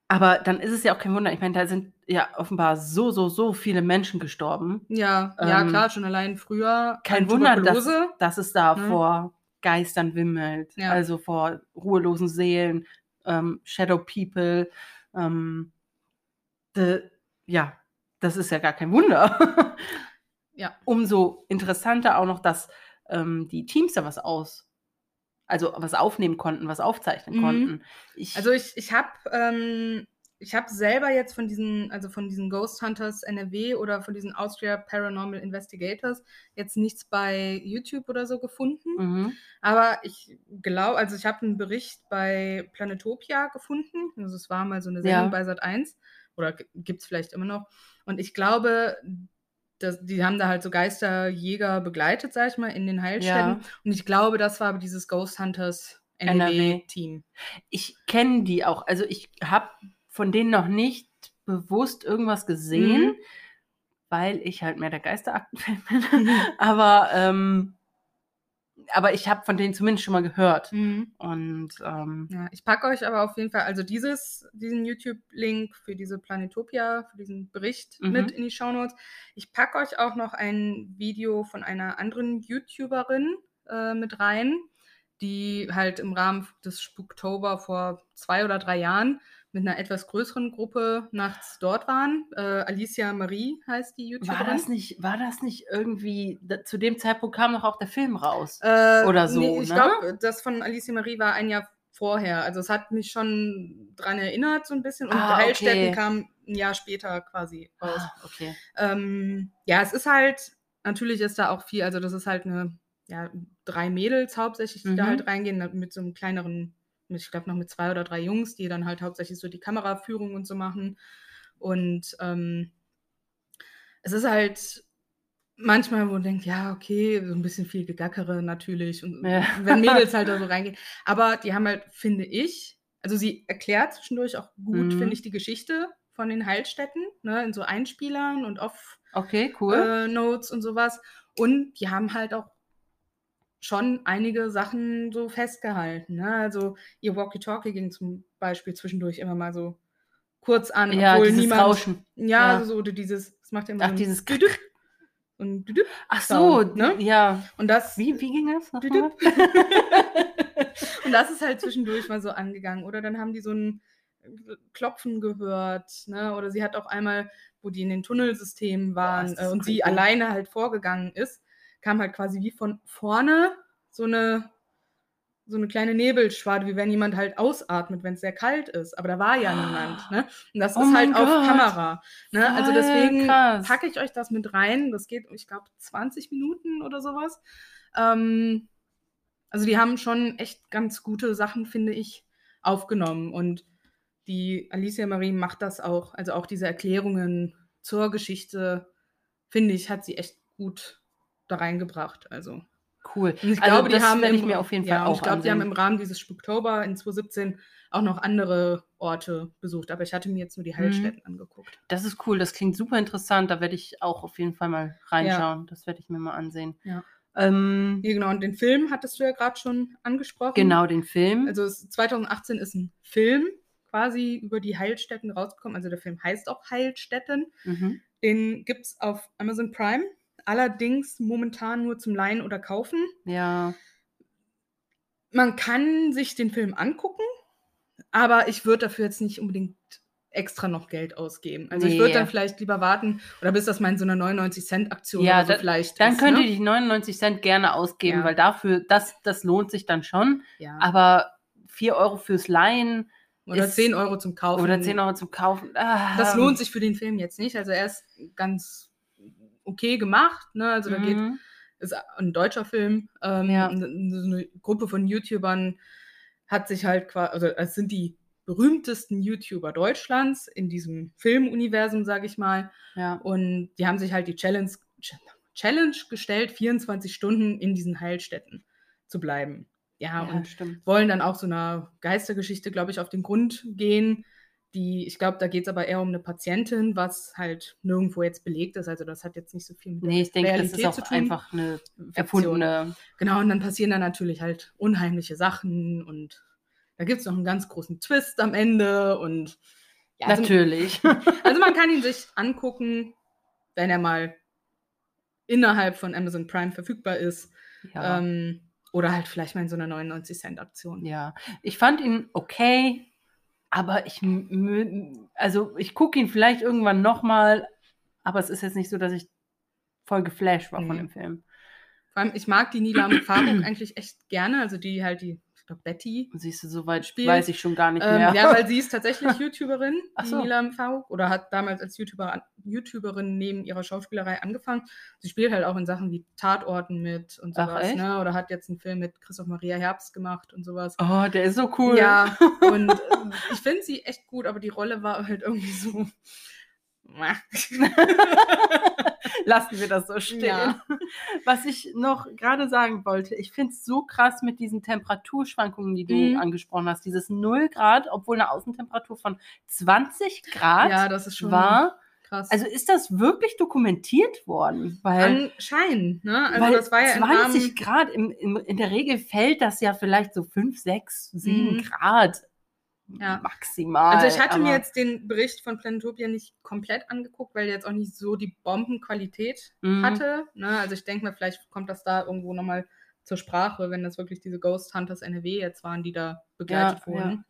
Aber dann ist es ja auch kein Wunder. Ich meine, da sind ja offenbar so, so, so viele Menschen gestorben.
Ja, ja,
Ähm,
klar, schon allein früher.
Kein Wunder, dass, dass es da
Ne?
vor Geistern wimmelt.
Ja.
Also vor ruhelosen Seelen, ähm, Shadow People. Ähm, de, ja, das ist ja gar kein Wunder.
Ja.
Umso interessanter auch noch, dass ähm, die Teams da was aus, also was aufnehmen konnten, was aufzeichnen
Mhm.
konnten. Ich,
Also ich, ich habe ähm, ich habe selber jetzt von diesen, also von diesen Ghost Hunters NRW oder von diesen Austria Paranormal Investigators jetzt nichts bei YouTube oder so gefunden.
mhm.
Aber ich glaube, also ich habe einen Bericht bei Planetopia gefunden. Also es war mal so eine Sendung
Ja.
bei Sat 1 oder gibt es vielleicht immer noch. Und ich glaube, dass, die haben da halt so Geisterjäger begleitet, sag ich mal, in den Heilstätten.
Ja.
Und ich glaube, das war dieses Ghost Hunters
NRW.
NRW-Team.
ich kenne die auch. Also ich habe von denen noch nicht bewusst irgendwas gesehen,
Mhm.
weil ich halt mehr der Geisteraktenfan bin. aber, ähm, aber ich habe von denen zumindest schon mal gehört.
Mhm.
Und ähm,
Ja, ich packe euch aber auf jeden Fall, also dieses, diesen YouTube-Link für diese Planetopia, für diesen Bericht
Mhm.
mit in die Shownotes. Ich packe euch auch noch ein Video von einer anderen YouTuberin äh, mit rein, die halt im Rahmen des Spooktober vor zwei oder drei Jahren mit einer etwas größeren Gruppe nachts dort waren. Äh, Alicia Marie heißt die YouTuberin.
war das nicht, war das nicht irgendwie, da, zu dem Zeitpunkt kam doch auch der Film raus.
Äh,
Oder so,
Nee, ich
ne?
glaube, das von Alicia Marie war ein Jahr vorher. Also es hat mich schon dran erinnert so ein bisschen. Und
Ah,
Heilstätten
okay.
kam ein Jahr später quasi raus.
Ah, okay.
Ähm, ja, es ist halt, natürlich ist da auch viel, also das ist halt eine, ja, drei Mädels hauptsächlich, die da
Mhm.
halt reingehen, mit so einem kleineren, ich glaube noch mit zwei oder drei Jungs, die dann halt hauptsächlich so die Kameraführung und so machen. Und ähm, es ist halt manchmal, wo man denkt, ja, okay, so ein bisschen viel Gegackere natürlich. Und
Ja.
wenn Mädels halt da so reingehen. Aber die haben halt, finde ich, also sie erklärt zwischendurch auch gut,
Mhm.
finde ich, die Geschichte von den Heilstätten, ne, in so Einspielern und off
Okay, cool.
äh, Notes und sowas. Und die haben halt auch schon einige Sachen so festgehalten. Ne? Also ihr Walkie-Talkie ging zum Beispiel zwischendurch immer mal so kurz an,
ja,
obwohl
dieses
niemand.
Rauschen.
Ja,
Ja.
so oder dieses, das macht ja immer
Ach,
so
dieses
Düdüp. Und, Düdüp.
Ach so,
ne?
ja.
und das
Wie, wie ging das?
Düdüp. und das ist halt zwischendurch mal so angegangen. Oder dann haben die so ein Klopfen gehört, ne? Oder sie hat auch einmal, wo die in den Tunnelsystemen waren
das
äh, und sie alleine halt vorgegangen ist, kam halt quasi wie von vorne so eine so eine kleine Nebelschwade, wie wenn jemand halt ausatmet, wenn es sehr kalt ist. Aber da war ja niemand. Ne? Und das
Oh
ist halt auf. Kamera. Ne? Also
Voll
deswegen
krass.
packe ich euch das mit rein. Das geht, ich glaube, 20 Minuten oder sowas. Ähm, also die haben schon echt ganz gute Sachen, finde ich, aufgenommen. Und die Alicia Marie macht das auch. Also auch diese Erklärungen zur Geschichte, finde ich, hat sie echt gut da reingebracht. Also
Cool.
und ich
Also
glaube, die haben im-
mir auf jeden
ja,
Fall
und
auch
Ich glaube, die haben im Rahmen dieses Spooktober in 2017 auch noch andere Orte besucht, aber ich hatte mir jetzt nur
Mhm.
die Heilstätten angeguckt.
Das ist cool, das klingt super interessant. Da werde ich auch auf jeden Fall mal reinschauen. Das werde ich mir mal ansehen.
Ja.
Ähm,
Ja, genau, und den Film hattest du ja gerade schon angesprochen.
genau, den Film.
Also es, 2018 ist ein Film quasi über die Heilstätten rausgekommen. Also der Film heißt auch Heilstätten.
mhm.
Den gibt es auf Amazon Prime. Allerdings momentan nur zum Leihen oder Kaufen.
Ja,
Man kann sich den Film angucken, aber ich würde dafür jetzt nicht unbedingt extra noch Geld ausgeben. Also ich würde
Nee.
dann vielleicht lieber warten oder bis das mal in so einer 99-Cent-Aktion
Ja,
oder so
da-
vielleicht
dann
ist.
könnt ihr
ne?
die 99 Cent gerne ausgeben,
Ja.
weil dafür, das, das lohnt sich dann schon.
ja.
Aber 4 Euro fürs Leihen
Oder
ist-
10 Euro zum Kaufen.
oder 10 Euro zum Kaufen. ah,
Das lohnt sich für den Film jetzt nicht. Also er ist ganz okay gemacht. Ne? Also da geht
Mhm.
ist ein deutscher Film. Ähm,
Ja.
eine Gruppe von YouTubern hat sich halt quasi, also es sind die berühmtesten YouTuber Deutschlands in diesem Filmuniversum, sage ich mal.
Ja.
Und die haben sich halt die Challenge, Challenge gestellt, 24 Stunden in diesen Heilstätten zu bleiben. Ja,
ja,
und
stimmt.
wollen dann auch so einer Geistergeschichte, glaube ich, auf den Grund gehen, die, ich glaube, da geht es aber eher um eine Patientin, was halt nirgendwo jetzt belegt ist. Also das hat jetzt nicht so viel mit
Nee, ich denke, das
Realität
ist auch einfach eine erfundene.
Genau, und dann passieren da natürlich halt unheimliche Sachen und da gibt es noch einen ganz großen Twist am Ende und ja, also,
Natürlich.
also man kann ihn sich angucken, wenn er mal innerhalb von Amazon Prime verfügbar ist.
ja.
Ähm, oder halt vielleicht mal in so einer 99 Cent Aktion.
ja. Ich fand ihn okay, aber ich, also ich gucke ihn vielleicht irgendwann nochmal, aber es ist jetzt nicht so, dass ich voll geflasht war von
Nee.
dem Film.
Vor allem, ich mag die Nilam Faruk eigentlich echt gerne, also die halt die, ich glaube Betty.
Siehst du, soweit
Spielt,
weiß ich schon gar nicht
Ähm,
mehr.
ja, weil sie ist tatsächlich YouTuberin,
Ach
die
so.
Nilam oder hat damals als YouTuber, YouTuberin neben ihrer Schauspielerei angefangen. Sie spielt halt auch in Sachen wie Tatorten mit und
Ach,
sowas,
echt?
ne? Oder hat jetzt einen Film mit Christoph Maria Herbst gemacht und sowas.
oh, der ist so cool.
Ja, und ähm, ich finde sie echt gut, aber die Rolle war halt irgendwie so.
Lassen wir das so stehen.
Ja.
Was ich noch gerade sagen wollte, ich finde es so krass mit diesen Temperaturschwankungen, die du
Mhm.
angesprochen hast. Dieses 0 Grad, obwohl eine Außentemperatur von 20 Grad
ja, das ist schon
war.
krass.
Also ist das wirklich dokumentiert worden? Weil,
Anscheinend, ne? Also
weil
das war ja im
20
Rahmen,
Grad, im, im, in der Regel fällt das ja vielleicht so 5, 6, 7
Mhm.
Grad
Ja.
maximal.
Also ich hatte mir jetzt den Bericht von Planetopia nicht komplett angeguckt, weil der jetzt auch nicht so die Bombenqualität
Mhm.
hatte. Ne? Also ich denke mir, vielleicht kommt das da irgendwo nochmal zur Sprache, wenn das wirklich diese Ghost Hunters NRW jetzt waren, die da begleitet
Ja,
wurden.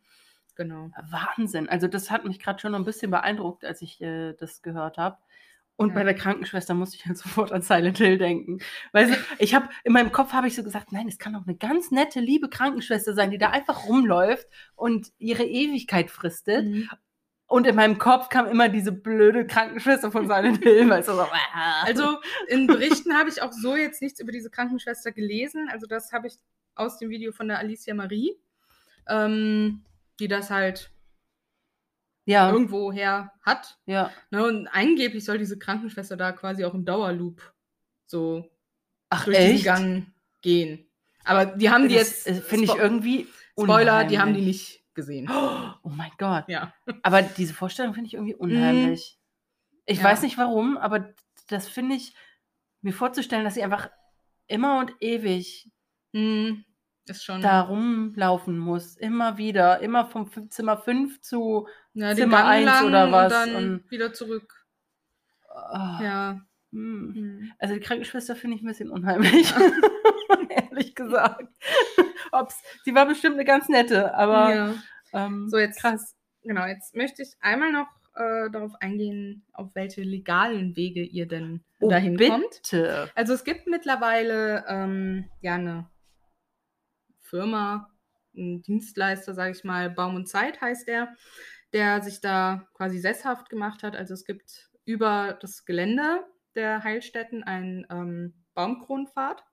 Genau.
Wahnsinn. Also das hat mich gerade schon noch ein bisschen beeindruckt, als ich äh, das gehört habe. Und
Ja.
bei der Krankenschwester musste ich halt sofort an Silent Hill denken. Weil ich habe in meinem Kopf habe ich so gesagt, nein, es kann doch eine ganz nette, liebe Krankenschwester sein, die da einfach rumläuft und ihre Ewigkeit fristet.
Mhm.
Und in meinem Kopf kam immer diese blöde Krankenschwester von Silent Hill, weil so.
Also in Berichten habe ich auch so jetzt nichts über diese Krankenschwester gelesen. Also das habe ich aus dem Video von der Alicia Marie, ähm, die das halt
ja,
irgendwo her hat.
ja.
Ne? Und angeblich soll diese Krankenschwester da quasi auch im Dauerloop so
Ach
durch diesen
echt?
Gang gehen. Aber die haben die
Das,
jetzt,
äh, finde ich irgendwie
Spoiler, die haben die nicht gesehen.
Oh mein Gott.
Ja.
Aber diese Vorstellung finde ich irgendwie unheimlich. Ich
Mhm. Ja.
weiß nicht warum, aber das finde ich, mir vorzustellen, dass sie einfach immer und ewig
Hm, ist schon.
da rumlaufen muss. Immer wieder. Immer vom Zimmer 5 zu.
ja,
Zimmer
Gang
eins
lang
oder was
Und dann
und-
wieder zurück.
ah,
Ja.
hm.
Hm.
Also die Krankenschwester finde ich ein bisschen unheimlich. Ehrlich gesagt. Ob's, sie war bestimmt eine ganz nette, aber
ja.
ähm,
So, jetzt-
krass.
Genau, jetzt möchte ich einmal noch äh, darauf eingehen, auf welche legalen Wege ihr denn
Oh,
dahin kommt.
bitte.
Also es gibt mittlerweile ähm, ja eine Firma, ein Dienstleister, sage ich mal, Baum und Zeit heißt der, der sich da quasi sesshaft gemacht hat. Also es gibt über das Gelände der Heilstätten einen ähm, Baumkronpfad,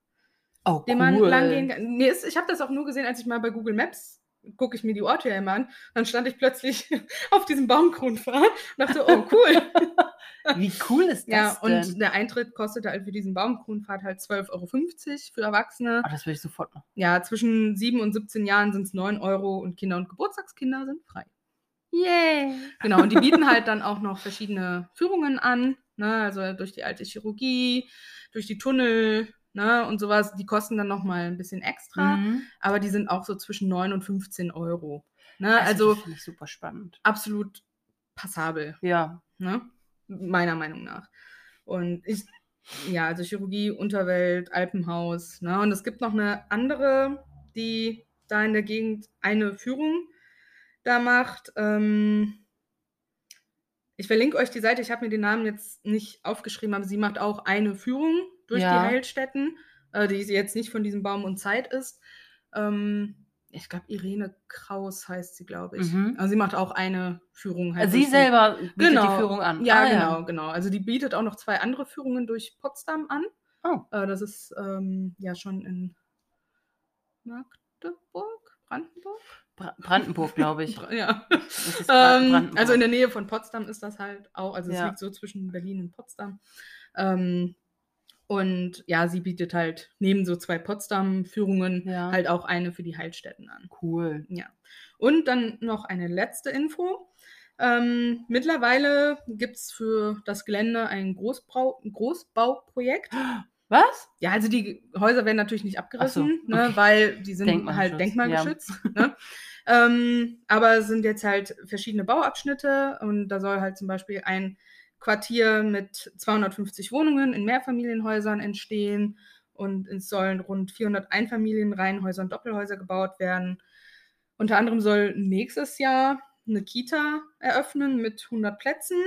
Oh,
den
cool.
man lang gehen kann. Nee, ich habe das auch nur gesehen, als ich mal bei Google Maps gucke ich mir die Orte ja immer an. Dann stand ich plötzlich auf diesem Baumkronpfad und dachte, oh cool.
Wie cool ist das
Ja,
denn?
und der Eintritt kostete halt für diesen Baumkronpfad halt 12,50 Euro für Erwachsene.
Oh, das will ich sofort machen.
Ja, zwischen 7 und 17 Jahren sind es 9 Euro und Kinder und Geburtstagskinder sind frei.
Yay.
Genau, und die bieten halt dann auch noch verschiedene Führungen an, ne, also durch die alte Chirurgie, durch die Tunnel, ne, und sowas. Die kosten dann nochmal ein bisschen extra,
Mhm.
aber die sind auch so zwischen 9 und 15 Euro. Ne, also
ich super spannend.
absolut passabel.
Ja.
ne? Meiner Meinung nach. Und ich, ja, also Chirurgie, Unterwelt, Alpenhaus, ne? Und es gibt noch eine andere, die da in der Gegend eine Führung da macht. Ähm, ich verlinke euch die Seite, ich habe mir den Namen jetzt nicht aufgeschrieben, aber sie macht auch eine Führung durch
Ja.
die Heilstätten, äh, die jetzt nicht von diesem Baum und Zeit ist. Ähm, ich glaube, Irene Kraus heißt sie, glaube ich.
Mhm.
Also sie macht auch eine Führung. halt
Sie selber bietet
Genau.
die Führung an.
Ja,
Ah,
genau, genau. Also die bietet auch noch zwei andere Führungen durch Potsdam an.
Oh.
Äh, das ist ähm, ja schon in Magdeburg, Brandenburg?
Bra Brandenburg, glaube ich.
Ja.
Bra
Ähm,
Brandenburg.
also in der Nähe von Potsdam ist das halt auch. Also es
Ja.
liegt so zwischen Berlin und Potsdam. Ähm, und ja, sie bietet halt neben so zwei Potsdam-Führungen
Ja.
halt auch eine für die Heilstätten an.
cool.
Ja. Und dann noch eine letzte Info. Ähm, mittlerweile gibt es für das Gelände ein Großbrau Großbauprojekt.
Was?
Ja, also die Häuser werden natürlich nicht abgerissen,
so,
ne,
okay.
weil die sind
Denkmalschutz,
halt denkmalgeschützt. Ne? ähm, aber es sind jetzt halt verschiedene Bauabschnitte und da soll halt zum Beispiel ein Quartier mit 250 Wohnungen in Mehrfamilienhäusern entstehen und es sollen rund 400 Einfamilienreihenhäuser und Doppelhäuser gebaut werden. Unter anderem soll nächstes Jahr eine Kita eröffnen mit 100 Plätzen.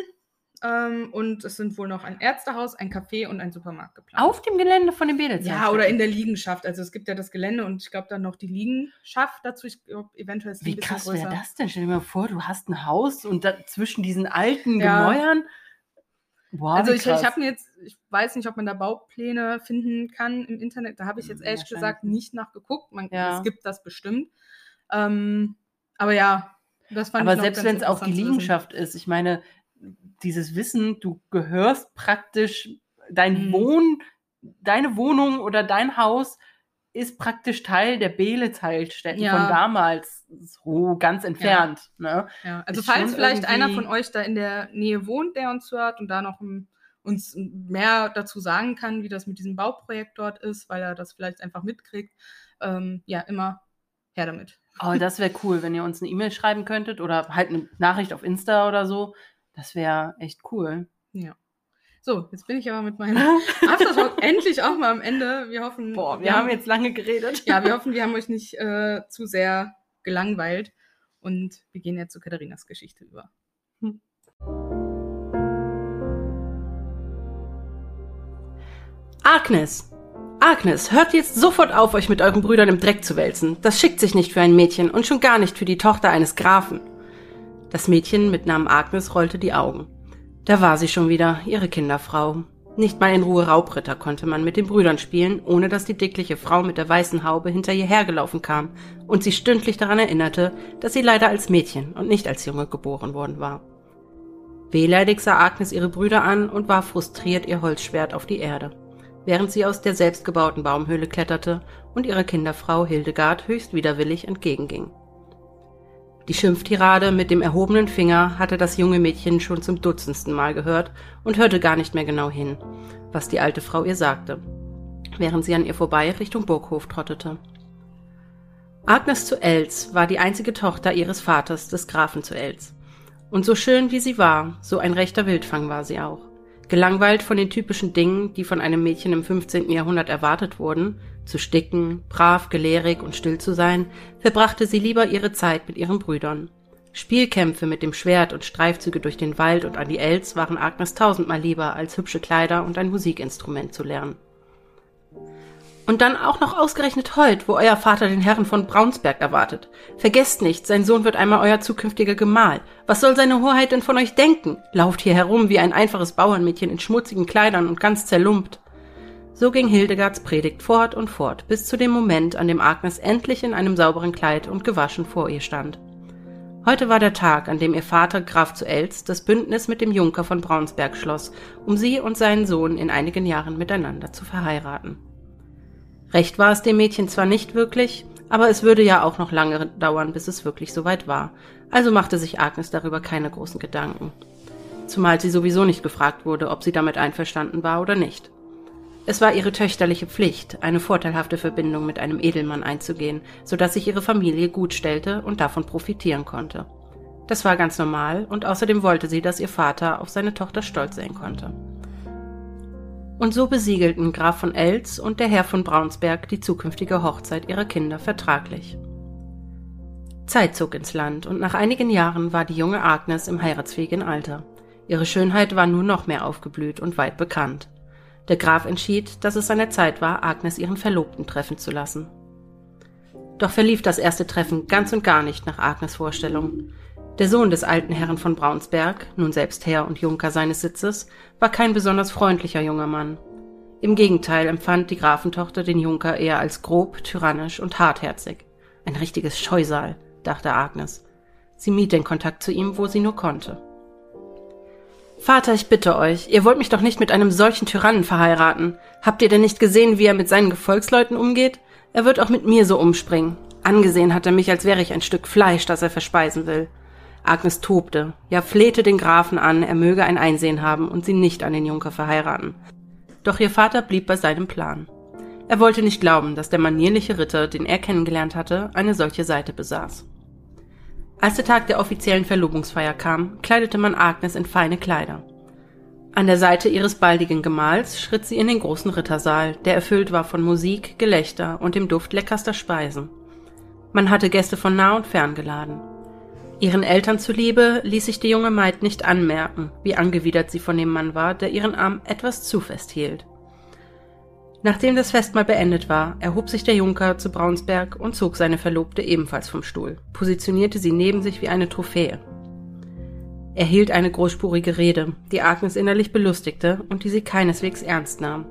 Ähm, und es sind wohl noch ein Ärztehaus, ein Café und ein Supermarkt geplant.
Auf dem Gelände von den Bedels.
Ja, oder in der Liegenschaft. Also es gibt ja das Gelände und ich glaube dann noch die Liegenschaft dazu. Ich glaube, eventuell ist die
Wie krass wäre das denn? Stell dir mal vor, du hast ein Haus und da, zwischen diesen alten
Ja.
Gemäuern. Wow,
Also ich, ich habe mir jetzt, ich weiß nicht, ob man da Baupläne finden kann im Internet. Da habe ich jetzt ehrlich gesagt nicht nachgeguckt. Man,
Ja.
Es gibt das bestimmt. Ähm, aber ja, das fand
Aber
ich noch
selbst wenn es auch die. Liegenschaft ist, ich meine, dieses Wissen, du gehörst praktisch, dein
Mhm.
Wohn, deine Wohnung oder dein Haus ist praktisch Teil der Beelitz-Heilstätten
Ja.
von damals, so ganz entfernt. Ne?
Ja, also
Ist
falls vielleicht einer
irgendwie-
von euch da in der Nähe wohnt, der uns hört und da noch um, uns mehr dazu sagen kann, wie das mit diesem Bauprojekt dort ist, weil er das vielleicht einfach mitkriegt, ähm, ja, immer her damit.
Oh, das wäre cool, wenn ihr uns eine E-Mail schreiben könntet oder halt eine Nachricht auf Insta oder so. Das wäre echt cool.
Ja. So, jetzt bin ich aber mit meinem Aftertalk endlich auch mal am Ende. Wir hoffen,
Boah, wir haben jetzt lange geredet.
ja, wir hoffen, wir haben euch nicht äh, zu sehr gelangweilt und wir gehen jetzt zu Katharinas Geschichte über.
Agnes! Agnes, hört jetzt sofort auf, euch mit euren Brüdern im Dreck zu wälzen. Das schickt sich nicht für ein Mädchen und schon gar nicht für die Tochter eines Grafen. Das Mädchen mit Namen Agnes rollte die Augen. Da war sie schon wieder, ihre Kinderfrau. Nicht mal in Ruhe Raubritter konnte man mit den Brüdern spielen, ohne dass die dickliche Frau mit der weißen Haube hinter ihr hergelaufen kam und sie stündlich daran erinnerte, dass sie leider als Mädchen und nicht als Junge geboren worden war. Wehleidig sah Agnes ihre Brüder an und warf frustriert ihr Holzschwert auf die Erde, während sie aus der selbstgebauten Baumhöhle kletterte und ihrer Kinderfrau Hildegard höchst widerwillig entgegenging. Die Schimpftirade mit dem erhobenen Finger hatte das junge Mädchen schon zum dutzendsten Mal gehört und hörte gar nicht mehr genau hin, was die alte Frau ihr sagte, während sie an ihr vorbei Richtung Burghof trottete. Agnes zu Els war die einzige Tochter ihres Vaters, des Grafen zu Els. Und so schön wie sie war, so ein rechter Wildfang war sie auch. Gelangweilt von den typischen Dingen, die von einem Mädchen im 15. Jahrhundert erwartet wurden, zu sticken, brav, gelehrig und still zu sein, verbrachte sie lieber ihre Zeit mit ihren Brüdern. Spielkämpfe mit dem Schwert und Streifzüge durch den Wald und an die Els waren Agnes tausendmal lieber, als hübsche Kleider und ein Musikinstrument zu lernen. Und dann auch noch ausgerechnet heut, wo euer Vater den Herren von Braunsberg erwartet. Vergesst nicht, sein Sohn wird einmal euer zukünftiger Gemahl. Was soll seine Hoheit denn von euch denken? Lauft hier herum wie ein einfaches Bauernmädchen in schmutzigen Kleidern und ganz zerlumpt. So ging Hildegards Predigt fort und fort, bis zu dem Moment, an dem Agnes endlich in einem sauberen Kleid und gewaschen vor ihr stand. Heute war der Tag, an dem ihr Vater Graf zu Els das Bündnis mit dem Junker von Braunsberg schloss, um sie und seinen Sohn in einigen Jahren miteinander zu verheiraten. Recht war es dem Mädchen zwar nicht wirklich, aber es würde ja auch noch lange dauern, bis es wirklich soweit war, also machte sich Agnes darüber keine großen Gedanken. Zumal sie sowieso nicht gefragt wurde, ob sie damit einverstanden war oder nicht. Es war ihre töchterliche Pflicht, eine vorteilhafte Verbindung mit einem Edelmann einzugehen, so dass sich ihre Familie gut stellte und davon profitieren konnte. Das war ganz normal und außerdem wollte sie, dass ihr Vater auf seine Tochter stolz sein konnte. Und so besiegelten Graf von Els und der Herr von Braunsberg die zukünftige Hochzeit ihrer Kinder vertraglich. Zeit zog ins Land und nach einigen Jahren war die junge Agnes im heiratsfähigen Alter. Ihre Schönheit war nun noch mehr aufgeblüht und weit bekannt. Der Graf entschied, dass es seine Zeit war, Agnes ihren Verlobten treffen zu lassen. Doch verlief das erste Treffen ganz und gar nicht nach Agnes Vorstellung. Der Sohn des alten Herrn von Braunsberg, nun selbst Herr und Junker seines Sitzes, war kein besonders freundlicher junger Mann. Im Gegenteil empfand die Grafentochter den Junker eher als grob, tyrannisch und hartherzig. Ein richtiges Scheusal, dachte Agnes. Sie mied den Kontakt zu ihm, wo sie nur konnte. Vater, ich bitte euch, ihr wollt mich doch nicht mit einem solchen Tyrannen verheiraten. Habt ihr denn nicht gesehen, wie er mit seinen Gefolgsleuten umgeht? Er wird auch mit mir so umspringen. Angesehen hat er mich, als wäre ich ein Stück Fleisch, das er verspeisen will. Agnes tobte, ja flehte den Grafen an, er möge ein Einsehen haben und sie nicht an den Junker verheiraten. Doch ihr Vater blieb bei seinem Plan. Er wollte nicht glauben, dass der manierliche Ritter, den er kennengelernt hatte, eine solche Seite besaß. Als der Tag der offiziellen Verlobungsfeier kam, kleidete man Agnes in feine Kleider. An der Seite ihres baldigen Gemahls schritt sie in den großen Rittersaal, der erfüllt war von Musik, Gelächter und dem Duft leckerster Speisen. Man hatte Gäste von nah und fern geladen. Ihren Eltern zuliebe ließ sich die junge Maid nicht anmerken, wie angewidert sie von dem Mann war, der ihren Arm etwas zu fest hielt. Nachdem das Festmahl beendet war, erhob sich der Junker zu Braunsberg und zog seine Verlobte ebenfalls vom Stuhl, positionierte sie neben sich wie eine Trophäe. Er hielt eine großspurige Rede, die Agnes innerlich belustigte und die sie keineswegs ernst nahm.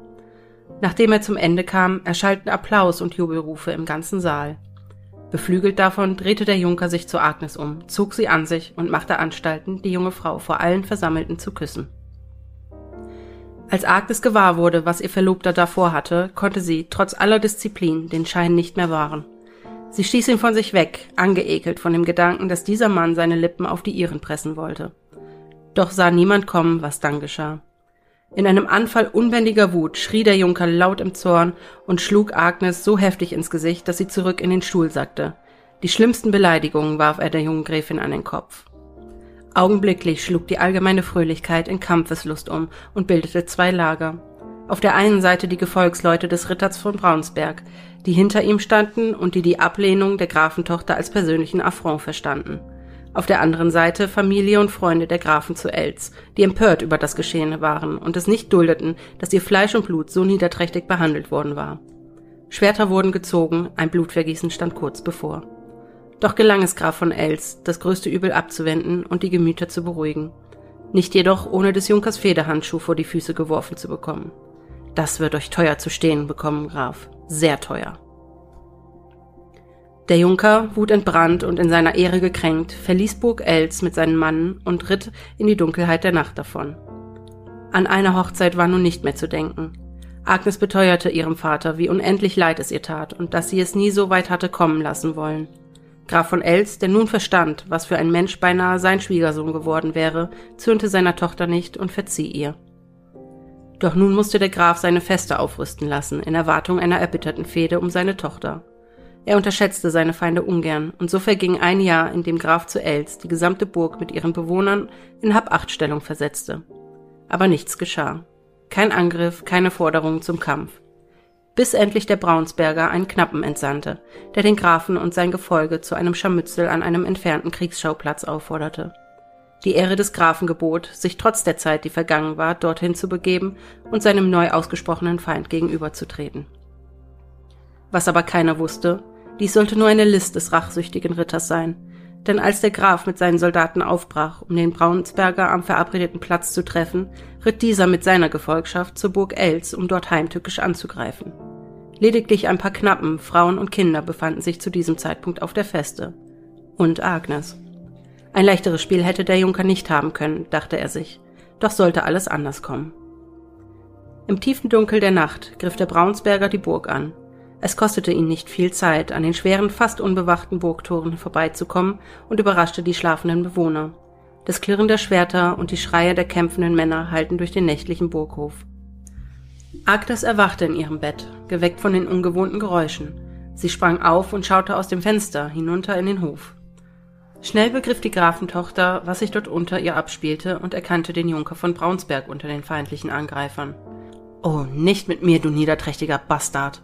Nachdem er zum Ende kam, erschallten Applaus und Jubelrufe im ganzen Saal. Beflügelt davon drehte der Junker sich zu Agnes um, zog sie an sich und machte Anstalten, die junge Frau vor allen Versammelten zu küssen. Als Agnes gewahr wurde, was ihr Verlobter davor hatte, konnte sie, trotz aller Disziplin, den Schein nicht mehr wahren. Sie stieß ihn von sich weg, angeekelt von dem Gedanken, dass dieser Mann seine Lippen auf die ihren pressen wollte. Doch sah niemand kommen, was dann geschah. In einem Anfall unbändiger Wut schrie der Junker laut im Zorn und schlug Agnes so heftig ins Gesicht, dass sie zurück in den Stuhl sackte. Die schlimmsten Beleidigungen warf er der jungen Gräfin an den Kopf. Augenblicklich schlug die allgemeine Fröhlichkeit in Kampfeslust um und bildete zwei Lager. Auf der einen Seite die Gefolgsleute des Ritters von Braunsberg, die hinter ihm standen und die die Ablehnung der Grafentochter als persönlichen Affront verstanden auf der anderen Seite Familie und Freunde der Grafen zu Elz, die empört über das Geschehene waren und es nicht duldeten, dass ihr Fleisch und Blut so niederträchtig behandelt worden war. Schwerter wurden gezogen, ein Blutvergießen stand kurz bevor. Doch gelang es Graf von Elz, das größte Übel abzuwenden und die Gemüter zu beruhigen. Nicht jedoch ohne des Junkers Federhandschuh vor die Füße geworfen zu bekommen. Das wird euch teuer zu stehen bekommen, Graf. Sehr teuer. Der Junker, wutentbrannt und in seiner Ehre gekränkt, verließ Burg Els mit seinen Mannen und ritt in die Dunkelheit der Nacht davon. An eine Hochzeit war nun nicht mehr zu denken. Agnes beteuerte ihrem Vater, wie unendlich leid es ihr tat und dass sie es nie so weit hatte kommen lassen wollen. Graf von Els, der nun verstand, was für ein Mensch beinahe sein Schwiegersohn geworden wäre, zürnte seiner Tochter nicht und verzieh ihr. Doch nun musste der Graf seine Feste aufrüsten lassen, in Erwartung einer erbitterten Fehde um seine Tochter. Er unterschätzte seine Feinde ungern, und so verging ein Jahr, in dem Graf zu Els die gesamte Burg mit ihren Bewohnern in Habachtstellung versetzte. Aber nichts geschah. Kein Angriff, keine Forderungen zum Kampf. Bis endlich der Braunsberger einen Knappen entsandte, der den Grafen und sein Gefolge zu einem Scharmützel an einem entfernten Kriegsschauplatz aufforderte. Die Ehre des Grafen gebot, sich trotz der Zeit, die vergangen war, dorthin zu begeben und seinem neu ausgesprochenen Feind gegenüberzutreten. Was aber keiner wusste, dies sollte nur eine List des rachsüchtigen Ritters sein. Denn als der Graf mit seinen Soldaten aufbrach, um den Braunsberger am verabredeten Platz zu treffen, ritt dieser mit seiner Gefolgschaft zur Burg Els, um dort heimtückisch anzugreifen. Lediglich ein paar Knappen, Frauen und Kinder befanden sich zu diesem Zeitpunkt auf der Feste. Und Agnes. Ein leichteres Spiel hätte der Junker nicht haben können, dachte er sich. Doch sollte alles anders kommen. Im tiefen Dunkel der Nacht griff der Braunsberger die Burg an. Es kostete ihn nicht viel Zeit, an den schweren, fast unbewachten Burgtoren vorbeizukommen und überraschte die schlafenden Bewohner. Das Klirren der Schwerter und die Schreie der kämpfenden Männer hallten durch den nächtlichen Burghof. Agnes erwachte in ihrem Bett, geweckt von den ungewohnten Geräuschen. Sie sprang auf und schaute aus dem Fenster hinunter in den Hof. Schnell begriff die Grafentochter, was sich dort unter ihr abspielte und erkannte den Junker von Braunsberg unter den feindlichen Angreifern. Oh, nicht mit mir, du niederträchtiger Bastard!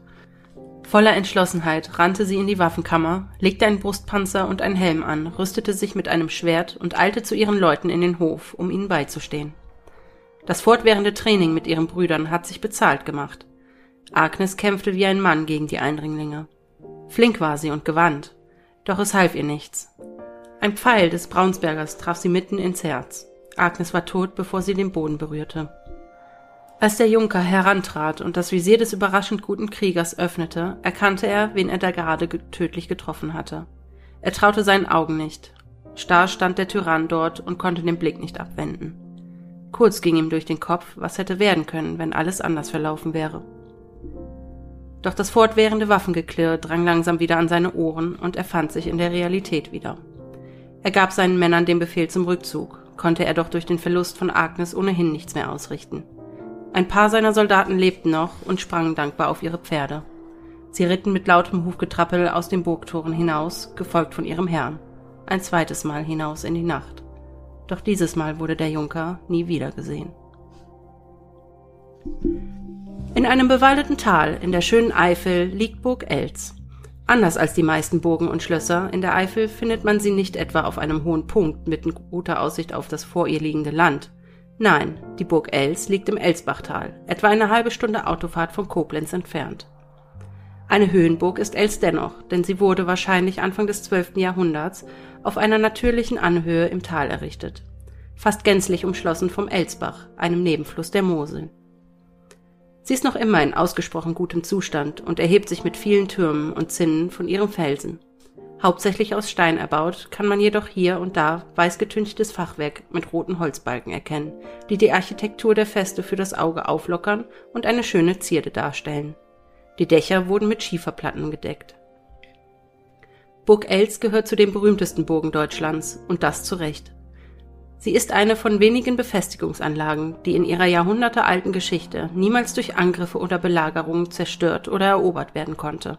Voller Entschlossenheit rannte sie in die Waffenkammer, legte einen Brustpanzer und einen Helm an, rüstete sich mit einem Schwert und eilte zu ihren Leuten in den Hof, um ihnen beizustehen. Das fortwährende Training mit ihren Brüdern hat sich bezahlt gemacht. Agnes kämpfte wie ein Mann gegen die Eindringlinge. Flink war sie und gewandt, doch es half ihr nichts. Ein Pfeil des Braunsbergers traf sie mitten ins Herz. Agnes war tot, bevor sie den Boden berührte. Als der Junker herantrat und das Visier des überraschend guten Kriegers öffnete, erkannte er, wen er da gerade tödlich getroffen hatte. Er traute seinen Augen nicht. Starr stand der Tyrann dort und konnte den Blick nicht abwenden. Kurz ging ihm durch den Kopf, was hätte werden können, wenn alles anders verlaufen wäre. Doch das fortwährende Waffengeklirr drang langsam wieder an seine Ohren und er fand sich in der Realität wieder. Er gab seinen Männern den Befehl zum Rückzug, konnte er doch durch den Verlust von Agnes ohnehin nichts mehr ausrichten. Ein paar seiner Soldaten lebten noch und sprangen dankbar auf ihre Pferde. Sie ritten mit lautem Hufgetrappel aus den Burgtoren hinaus, gefolgt von ihrem Herrn. Ein zweites Mal hinaus in die Nacht. Doch dieses Mal wurde der Junker nie wieder gesehen. In einem bewaldeten Tal in der schönen Eifel liegt Burg Elz. Anders als die meisten Burgen und Schlösser in der Eifel findet man sie nicht etwa auf einem hohen Punkt mit guter Aussicht auf das vor ihr liegende Land. Nein, die Burg Elz liegt im Elsbachtal, etwa eine halbe Stunde Autofahrt von Koblenz entfernt. Eine Höhenburg ist Els dennoch, denn sie wurde wahrscheinlich Anfang des 12. Jahrhunderts auf einer natürlichen Anhöhe im Tal errichtet, fast gänzlich umschlossen vom Elsbach, einem Nebenfluss der Mosel. Sie ist noch immer in ausgesprochen gutem Zustand und erhebt sich mit vielen Türmen und Zinnen von ihrem Felsen. Hauptsächlich aus Stein erbaut, kann man jedoch hier und da weißgetünchtes Fachwerk mit roten Holzbalken erkennen, die die Architektur der Feste für das Auge auflockern und eine schöne Zierde darstellen. Die Dächer wurden mit Schieferplatten gedeckt. Burg Els gehört zu den berühmtesten Burgen Deutschlands und das zu Recht. Sie ist eine von wenigen Befestigungsanlagen, die in ihrer jahrhundertealten Geschichte niemals durch Angriffe oder Belagerungen zerstört oder erobert werden konnte.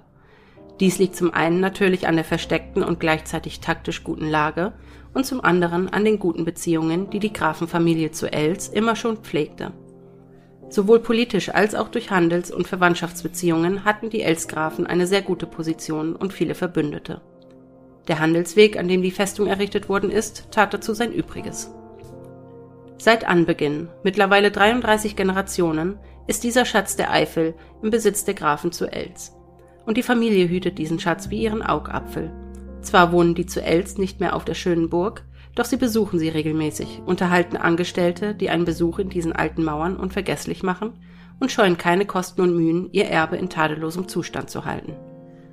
Dies liegt zum einen natürlich an der versteckten und gleichzeitig taktisch guten Lage und zum anderen an den guten Beziehungen, die die Grafenfamilie zu Els immer schon pflegte. Sowohl politisch als auch durch Handels- und Verwandtschaftsbeziehungen hatten die Elsgrafen eine sehr gute Position und viele Verbündete. Der Handelsweg, an dem die Festung errichtet worden ist, tat dazu sein Übriges. Seit Anbeginn, mittlerweile 33 Generationen, ist dieser Schatz der Eifel im Besitz der Grafen zu Els. Und die Familie hütet diesen Schatz wie ihren Augapfel. Zwar wohnen die zu Els nicht mehr auf der schönen Burg, doch sie besuchen sie regelmäßig, unterhalten Angestellte, die einen Besuch in diesen alten Mauern unvergesslich machen und scheuen keine Kosten und Mühen, ihr Erbe in tadellosem Zustand zu halten.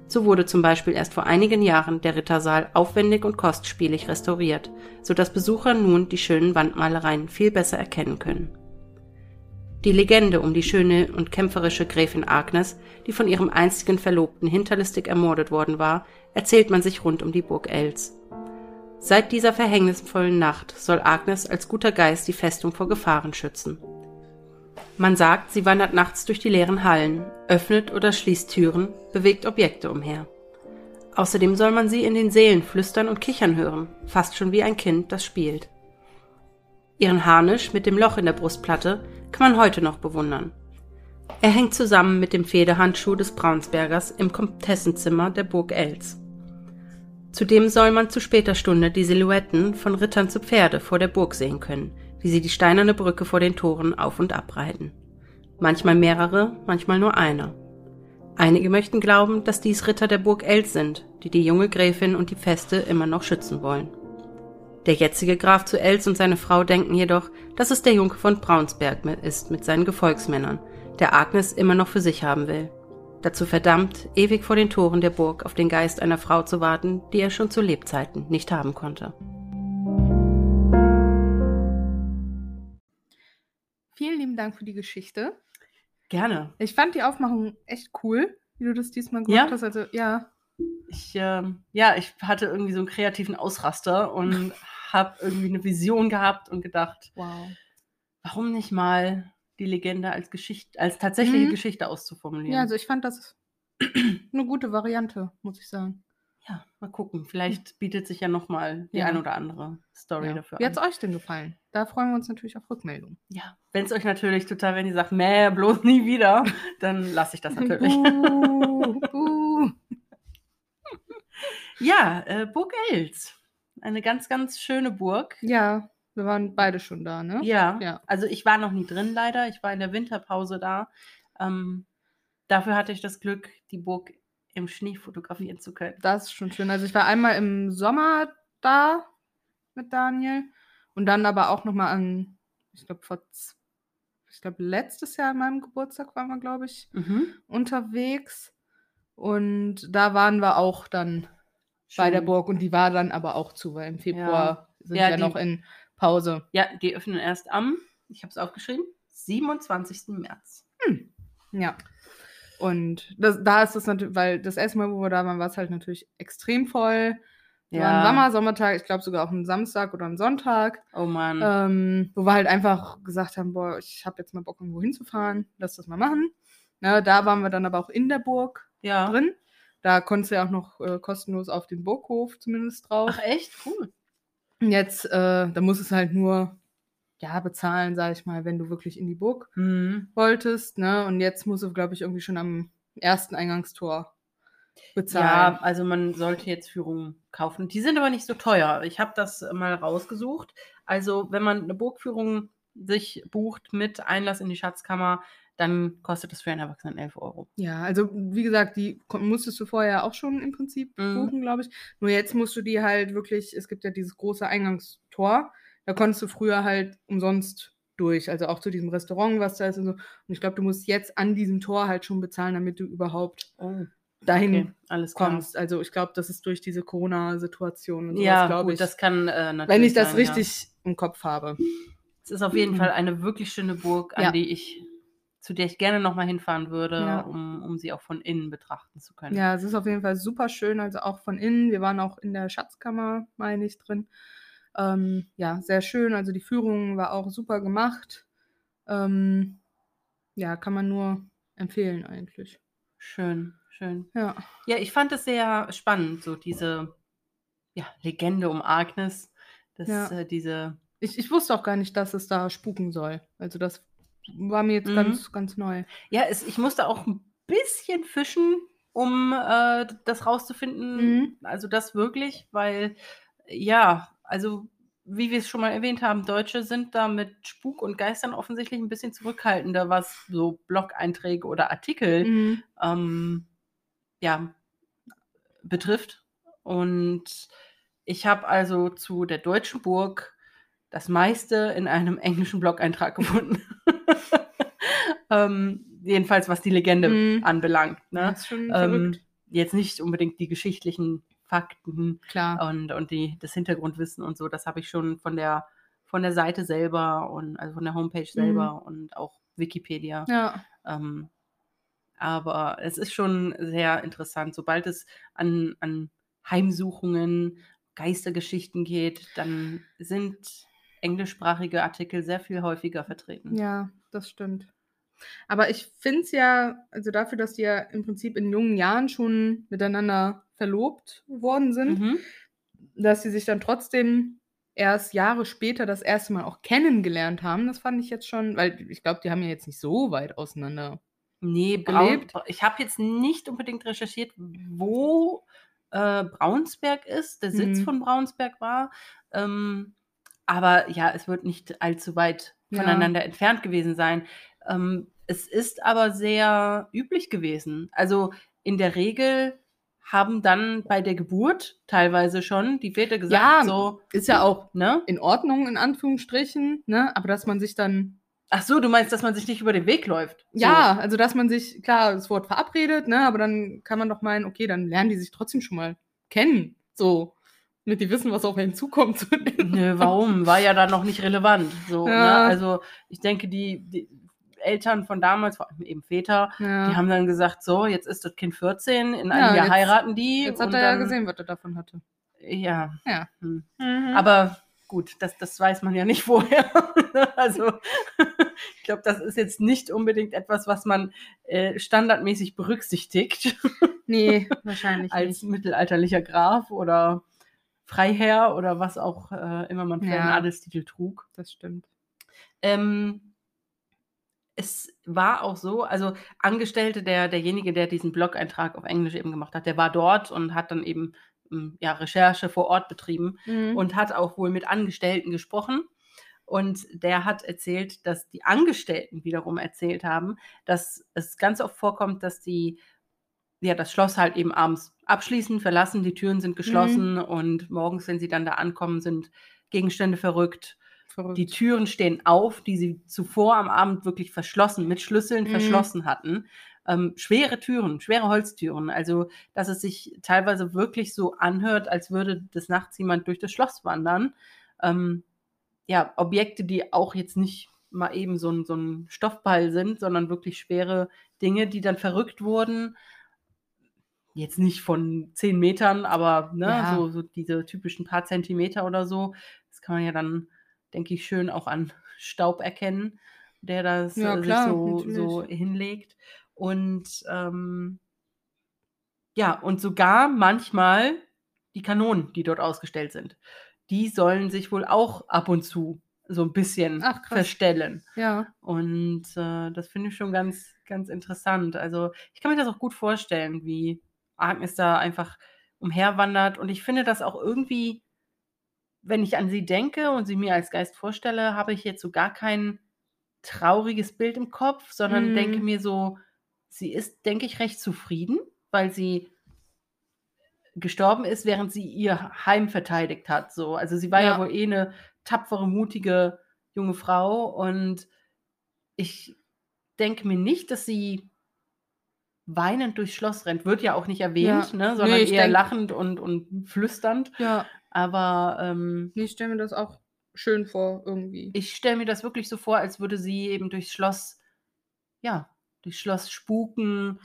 So wurde zum Beispiel erst vor einigen Jahren der Rittersaal aufwendig und kostspielig restauriert, so dass Besucher nun die schönen Wandmalereien viel besser erkennen können. Die Legende um die schöne und kämpferische Gräfin Agnes, die von ihrem einstigen Verlobten hinterlistig ermordet worden war, erzählt man sich rund um die Burg Els. Seit dieser verhängnisvollen Nacht soll Agnes als guter Geist die Festung vor Gefahren schützen. Man sagt, sie wandert nachts durch die leeren Hallen, öffnet oder schließt Türen, bewegt Objekte umher. Außerdem soll man sie in den Seelen flüstern und kichern hören, fast schon wie ein Kind, das spielt. Ihren Harnisch mit dem Loch in der Brustplatte kann man heute noch bewundern. Er hängt zusammen mit dem Federhandschuh des Braunsbergers im Komtessenzimmer der Burg Els. Zudem soll man zu später Stunde die Silhouetten von Rittern zu Pferde vor der Burg sehen können, wie sie die steinerne Brücke vor den Toren auf und abreiten. Manchmal mehrere, manchmal nur einer. Einige möchten glauben, dass dies Ritter der Burg Els sind, die die junge Gräfin und die Feste immer noch schützen wollen. Der jetzige Graf zu Els und seine Frau denken jedoch, dass es der Junker von Braunsberg ist mit seinen Gefolgsmännern, der Agnes immer noch für sich haben will dazu verdammt, ewig vor den Toren der Burg auf den Geist einer Frau zu warten, die er schon zu Lebzeiten nicht haben konnte.
Vielen lieben Dank für die Geschichte.
Gerne.
Ich fand die Aufmachung echt cool, wie du das diesmal gemacht
Ja?
hast. Also, ja.
Ich, ähm, ja, ich hatte irgendwie so einen kreativen Ausraster und habe irgendwie eine Vision gehabt und gedacht,
Wow.
warum nicht mal die Legende als Geschichte, als tatsächliche
Mhm.
Geschichte auszuformulieren.
Ja, also ich fand das eine gute Variante, muss ich sagen.
ja, mal gucken. Vielleicht bietet sich ja noch mal die
Ja.
ein oder andere Story
Ja.
dafür
Wie hat es euch denn gefallen? Da freuen wir uns natürlich auf Rückmeldungen.
Ja, wenn es euch natürlich total, wenn ihr sagt, meh, bloß nie wieder, dann lasse ich das natürlich.
Buh, buh.
ja, äh, Burg Els. Eine ganz, ganz schöne Burg.
Ja, wir waren beide schon da, ne?
Ja,
Ja.
also ich war noch nie drin leider. Ich war in der Winterpause da. Ähm, dafür hatte ich das Glück, die Burg im Schnee fotografieren zu können.
Das ist schon schön. Also ich war einmal im Sommer da mit Daniel und dann aber auch nochmal an, ich glaube, vor, ich glaube, letztes Jahr an meinem Geburtstag waren wir, glaube ich,
Mhm.
unterwegs. Und da waren wir auch dann bei der
Schön.
Burg und die war dann aber auch zu, weil im Februar sind
Ja,
wir
die-
noch in Pause.
Ja, die öffnen erst am, ich habe es aufgeschrieben, 27. März.
Ja. Und das, da ist es natürlich, weil das erste Mal, wo wir da waren, war es halt natürlich extrem voll. War ein Sommer, Sommertag, ich glaube sogar auch ein Samstag oder ein Sonntag.
Oh Mann.
Ähm, wo wir halt einfach gesagt haben, boah, ich habe jetzt mal Bock, irgendwo hinzufahren, lass das mal machen. Na, da waren wir dann aber auch in der Burg
ja.
drin. Da konntest du ja auch noch äh, kostenlos auf den Burghof zumindest drauf.
Ach echt? Cool.
Und Jetzt, äh, da musst es halt nur, ja, bezahlen, sag ich mal, wenn du wirklich in die Burg
Mhm.
wolltest, ne? Und jetzt musst du, glaube ich, irgendwie schon am ersten Eingangstor
Ja,
bezahlen.
also man sollte jetzt Führungen kaufen. Die sind aber nicht so teuer. Ich habe das mal rausgesucht. Also wenn man eine Burgführung sich bucht mit Einlass in die Schatzkammer, dann kostet das für einen Erwachsenen 11 Euro.
Ja, also wie gesagt, die musstest du vorher auch schon im Prinzip
Mhm.
buchen, glaube ich. Nur jetzt musst du die halt wirklich, es gibt ja dieses große Eingangstor, da konntest du früher halt umsonst durch, also auch zu diesem Restaurant, was da ist und so. Und ich glaube, du musst jetzt an diesem Tor halt schon bezahlen, damit du überhaupt
Oh,
dahin
okay, klar.
kommst. Also ich glaube, das ist durch diese Corona-Situation und sowas,
Ja,
glaube ich.
das kann äh, natürlich
wenn ich das
sein, ja.
richtig im Kopf habe.
Es ist auf jeden
Mhm.
Fall eine wirklich schöne Burg, an
Ja.
die ich, zu der ich gerne nochmal hinfahren würde,
Ja.
um, um sie auch von innen betrachten zu können.
Ja, es ist auf jeden Fall super schön, also auch von innen. Wir waren auch in der Schatzkammer, meine ich, drin. Ähm, ja, sehr schön. Also die Führung war auch super gemacht. Ähm, ja, kann man nur empfehlen eigentlich.
Schön, schön.
Ja.
Ja, ich fand es sehr spannend, so diese ja, Legende um Agnes, dass
Ja.
äh, diese
Ich, ich wusste auch gar nicht, dass es da spuken soll. Also das war mir jetzt
Mhm.
ganz, ganz neu.
Ja, es, ich musste auch ein bisschen fischen, um äh, das rauszufinden.
Mhm.
Also das wirklich, weil ja, also wie wir es schon mal erwähnt haben, Deutsche sind da mit Spuk und Geistern offensichtlich ein bisschen zurückhaltender, was so Blog-Einträge oder Artikel
Mhm.
ähm, ja, betrifft. Und ich habe also zu der deutschen Burg das meiste in einem englischen Blog-Eintrag gefunden. Ähm, jedenfalls was die Legende
Mhm.
anbelangt. Ne?
Das ist schon
Ähm,
verrückt.
jetzt nicht unbedingt die geschichtlichen Fakten
Klar.
und, und die, das Hintergrundwissen und so, das habe ich schon von der, von der Seite selber und also von der Homepage selber und auch Wikipedia.
Ja.
Ähm, aber es ist schon sehr interessant. Sobald es an, an Heimsuchungen, Geistergeschichten geht, dann sind englischsprachige Artikel sehr viel häufiger vertreten.
Ja, das stimmt. Aber ich finde es ja, also dafür, dass die ja im Prinzip in jungen Jahren schon miteinander verlobt worden sind,
Mhm.
dass sie sich dann trotzdem erst Jahre später das erste Mal auch kennengelernt haben, das fand ich jetzt schon, weil ich glaube, die haben ja jetzt nicht so weit auseinander.
Nee, Braun,
gelebt.
ich habe jetzt nicht unbedingt recherchiert, wo äh, Braunsberg ist, der Sitz
Mhm.
von Braunsberg war. Ähm, aber ja, es wird nicht allzu weit
Ja.
voneinander entfernt gewesen sein. Ähm, es ist aber sehr üblich gewesen. Also in der Regel haben dann bei der Geburt teilweise schon die Väter gesagt,
Ja,
so,
Ist ja auch
ne?
in Ordnung, in Anführungsstrichen, ne? Aber dass man sich dann,
Ach so, du meinst, dass man sich nicht über den Weg läuft? So.
ja, also dass man sich, klar, das Wort verabredet, ne? Aber dann kann man doch meinen, okay, dann lernen die sich trotzdem schon mal kennen. So. Damit die wissen, was auf einen zukommt.
Nö, warum? War ja dann noch nicht relevant. So,
Ja.
ne? Also ich denke, die, die Eltern von damals, vor allem eben Väter,
Ja.
die haben dann gesagt, so, jetzt ist das Kind 14, in einem
Ja,
Jahr
jetzt-
heiraten die.
Jetzt hat
und
er ja
dann-
gesehen, was er davon hatte.
Ja.
Ja.
Hm.
Aber
Aber gut, das, das weiß man ja nicht vorher. also ich glaube, das ist jetzt nicht unbedingt etwas, was man äh, standardmäßig berücksichtigt
nee, wahrscheinlich
als
nicht.
mittelalterlicher Graf oder Freiherr oder was auch äh, immer man für
Ja.
einen Adelstitel trug.
Das stimmt.
Ähm, es war auch so, also Angestellte, der, derjenige, der diesen Blog-Eintrag auf Englisch eben gemacht hat, der war dort und hat dann eben ähm, ja, Recherche vor Ort betrieben
Mhm.
und hat auch wohl mit Angestellten gesprochen. Und der hat erzählt, dass die Angestellten wiederum erzählt haben, dass es ganz oft vorkommt, dass die ja das Schloss halt eben abends abschließen, verlassen, die Türen sind geschlossen und morgens, wenn sie dann da ankommen, sind Gegenstände verrückt.
Verrückt.
Die Türen stehen auf, die sie zuvor am Abend wirklich verschlossen, mit Schlüsseln
Mhm.
verschlossen hatten. Ähm, schwere Türen, schwere Holztüren. Also, dass es sich teilweise wirklich so anhört, als würde des Nachts jemand durch das Schloss wandern. Ähm, ja, Objekte, die auch jetzt nicht mal eben so ein, so ein Stoffball sind, sondern wirklich schwere Dinge, die dann verrückt wurden. jetzt nicht von zehn Metern, aber ne,
Ja.
so, so diese typischen paar Zentimeter oder so. Das kann man ja dann, denke ich, schön auch an Staub erkennen, der das
Ja, klar,
sich so, so hinlegt. Und ähm, ja, und sogar manchmal die Kanonen, die dort ausgestellt sind, die sollen sich wohl auch ab und zu so ein bisschen
Ach,
verstellen.
Ja.
Und äh, das finde ich schon ganz, ganz interessant. Also ich kann mir das auch gut vorstellen, wie Agnes da einfach umherwandert. Und ich finde das auch irgendwie, wenn ich an sie denke und sie mir als Geist vorstelle, habe ich jetzt so gar kein trauriges Bild im Kopf, sondern
Mhm.
denke mir so, sie ist, denke ich, recht zufrieden, weil sie gestorben ist, während sie ihr Heim verteidigt hat. So. Also sie war ja.
Ja.
wohl eh eine tapfere, mutige junge Frau und ich denke mir nicht, dass sie weinend durchs Schloss rennt. Wird ja auch nicht erwähnt,
Ja.
ne?
Nee,
sondern
ich
eher
denk-
lachend und, und flüsternd.
Ja.
Aber ähm,
ich stelle mir das auch schön vor, irgendwie.
ich stelle mir das wirklich so vor, als würde sie eben durchs Schloss, ja, durchs Schloss spuken,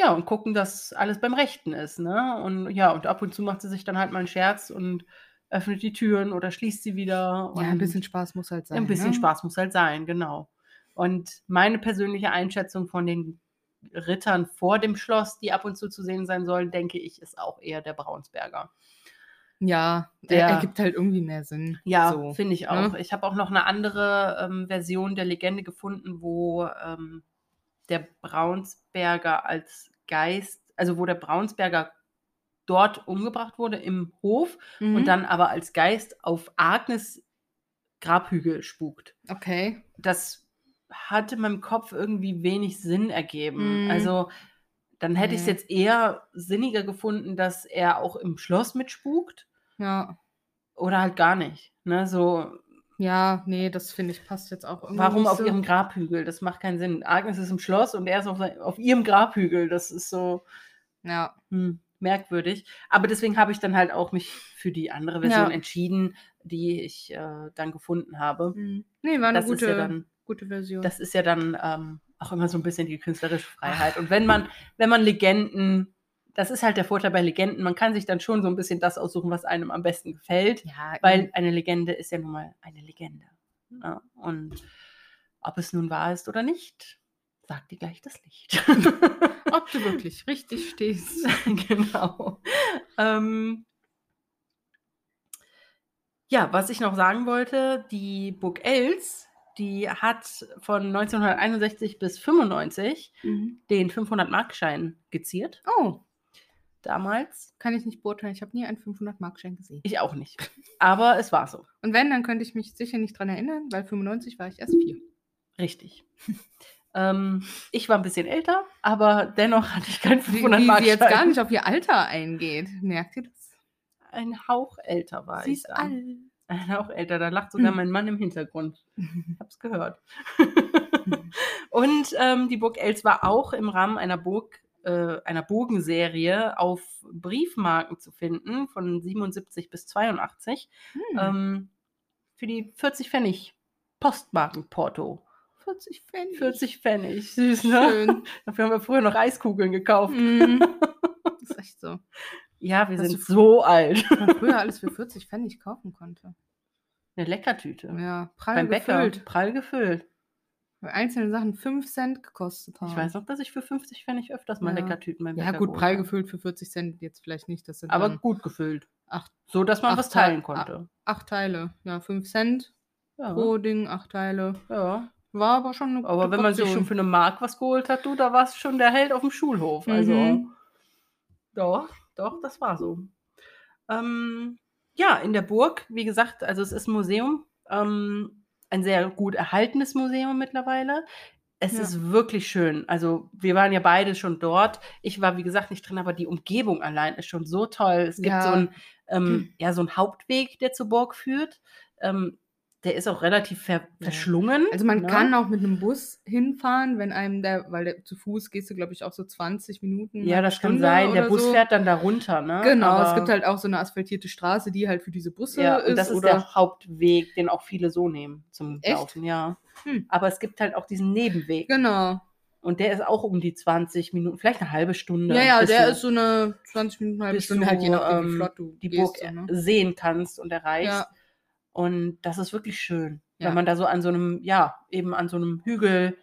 ja, und gucken, dass alles beim Rechten ist, ne? Und ja, und ab und zu macht sie sich dann halt mal einen Scherz und öffnet die Türen oder schließt sie wieder.
ja, ein bisschen Spaß muss halt sein.
ein bisschen
ne?
Spaß muss halt sein, genau. Und meine persönliche Einschätzung von den Rittern vor dem Schloss, die ab und zu zu sehen sein sollen, denke ich, ist auch eher der Braunsberger.
Ja,
Der-
der ergibt halt irgendwie mehr Sinn.
Ja,
so.
finde ich
ne?
auch. Ich habe auch noch eine andere ähm, Version der Legende gefunden, wo ähm, der Braunsberger als Geist, also wo der Braunsberger dort umgebracht wurde im Hof
Mhm.
und dann aber als Geist auf Agnes Grabhügel spukt.
Okay.
das hatte in meinem Kopf irgendwie wenig Sinn ergeben.
Mhm.
Also dann hätte ich es jetzt eher sinniger gefunden, dass er auch im Schloss mitspukt
Ja.
oder halt gar nicht. Ne? So,
Ja, nee, das finde ich passt jetzt auch irgendwie.
warum auf
so.
ihrem Grabhügel? Das macht keinen Sinn. Agnes ist im Schloss und er ist auf, sein- auf ihrem Grabhügel. Das ist so
Ja.
hm, merkwürdig. Aber deswegen habe ich dann halt auch mich für die andere Version
Ja.
entschieden, die ich äh, dann gefunden habe.
Mhm. Nee, war eine
Das
gute,
ja dann
gute Version.
Das ist ja dann ähm, auch immer so ein bisschen die künstlerische Freiheit. Und wenn man, wenn man Legenden, das ist halt der Vorteil bei Legenden, man kann sich dann schon so ein bisschen das aussuchen, was einem am besten gefällt,
ja,
weil eine Legende ist ja nun mal eine Legende. Ja, und ob es nun wahr ist oder nicht, sagt dir gleich das Licht.
ob du wirklich richtig stehst.
genau. Ähm, ja, was ich noch sagen wollte, die Burg Els, die hat von 1961 bis 95
Mhm.
den 500-Markschein geziert,
Oh,
damals.
kann ich nicht beurteilen. Ich habe nie einen 500-Mark-Schein gesehen.
Ich auch nicht. Aber es war so.
Und wenn, dann könnte ich mich sicher nicht dran erinnern, weil 95 war ich erst vier.
Richtig. ähm, ich war ein bisschen älter, aber dennoch hatte ich keinen
Wie, wie
500
sie jetzt gar nicht auf ihr Alter eingeht. Merkt ihr das?
Ein Hauch älter war
Sie
ich.
ist
dann.
alt.
Ein Hauch älter, da lacht sogar
Hm.
mein Mann im Hintergrund. Hab's gehört. Und ähm, die Burg Els war auch im Rahmen einer Burg, äh, einer Bogenserie auf Briefmarken zu finden, von 77 bis 82,
Hm.
ähm, für die 40 Pfennig Postmarkenporto.
40 Pfennig.
40 Pfennig, süß, ne?
Schön.
Dafür haben wir früher noch Eiskugeln gekauft.
Mhm. Das ist echt so.
Ja, wir sind so alt.
Früher alles für 40 Pfennig kaufen konnte.
Eine Leckertüte.
Ja, prall
Beim Bäcker.
gefüllt.
Prall gefüllt.
Weil einzelne Sachen 5 Cent gekostet haben.
Ich weiß noch, dass ich für 50 Pfennig öfters mal
Ja.
Leckertüten beim
Ja,
Bäcker
gut,
geholt
prall gefüllt für 40 Cent jetzt vielleicht nicht. Das sind
Aber gut gefüllt.
acht,
So, dass man was
Te-
teilen konnte.
acht Teile. Ja, 5 Cent
Ja.
pro Ding, acht Teile.
ja.
War aber schon eine
Aber wenn man sich schon für eine Mark was geholt hat, du, da war es schon der Held auf dem Schulhof. Also,
Mhm.
doch, doch, das war so. Ähm, ja, in der Burg, wie gesagt, also es ist ein Museum, ähm, ein sehr gut erhaltenes Museum mittlerweile. Es
Ja.
ist wirklich schön. Also wir waren ja beide schon dort. Ich war, wie gesagt, nicht drin, aber die Umgebung allein ist schon so toll. Es gibt
Ja.
so einen ähm, ja, so Hauptweg, der zur Burg führt. Ähm, der ist auch relativ ver verschlungen.
Also man
ne?
kann auch mit einem Bus hinfahren, wenn einem der, weil der, zu Fuß gehst du, glaube ich, auch so 20 Minuten.
Ja,
halbe
das kann sein. Der Bus
so.
fährt dann da runter, ne?
Genau, es
Aber-
gibt halt auch so eine asphaltierte Straße, die halt für diese Busse
ja,
ist.
und das ist
oder
der Hauptweg, den auch viele so nehmen zum
Echt?
Laufen, ja.
Hm.
Aber es gibt halt auch diesen Nebenweg.
Genau.
Und der ist auch um die 20 Minuten, vielleicht eine halbe Stunde.
Ja, ja, der
du-
ist so eine 20 Minuten, halbe
bis
Stunde,
du,
halt je nachdem, wie
ähm,
flott du
die
gehst,
Burg
so, ne?
sehen kannst und erreichst.
Ja.
Und das ist wirklich schön,
Ja.
wenn man da so an so einem, ja, eben an so einem Hügel,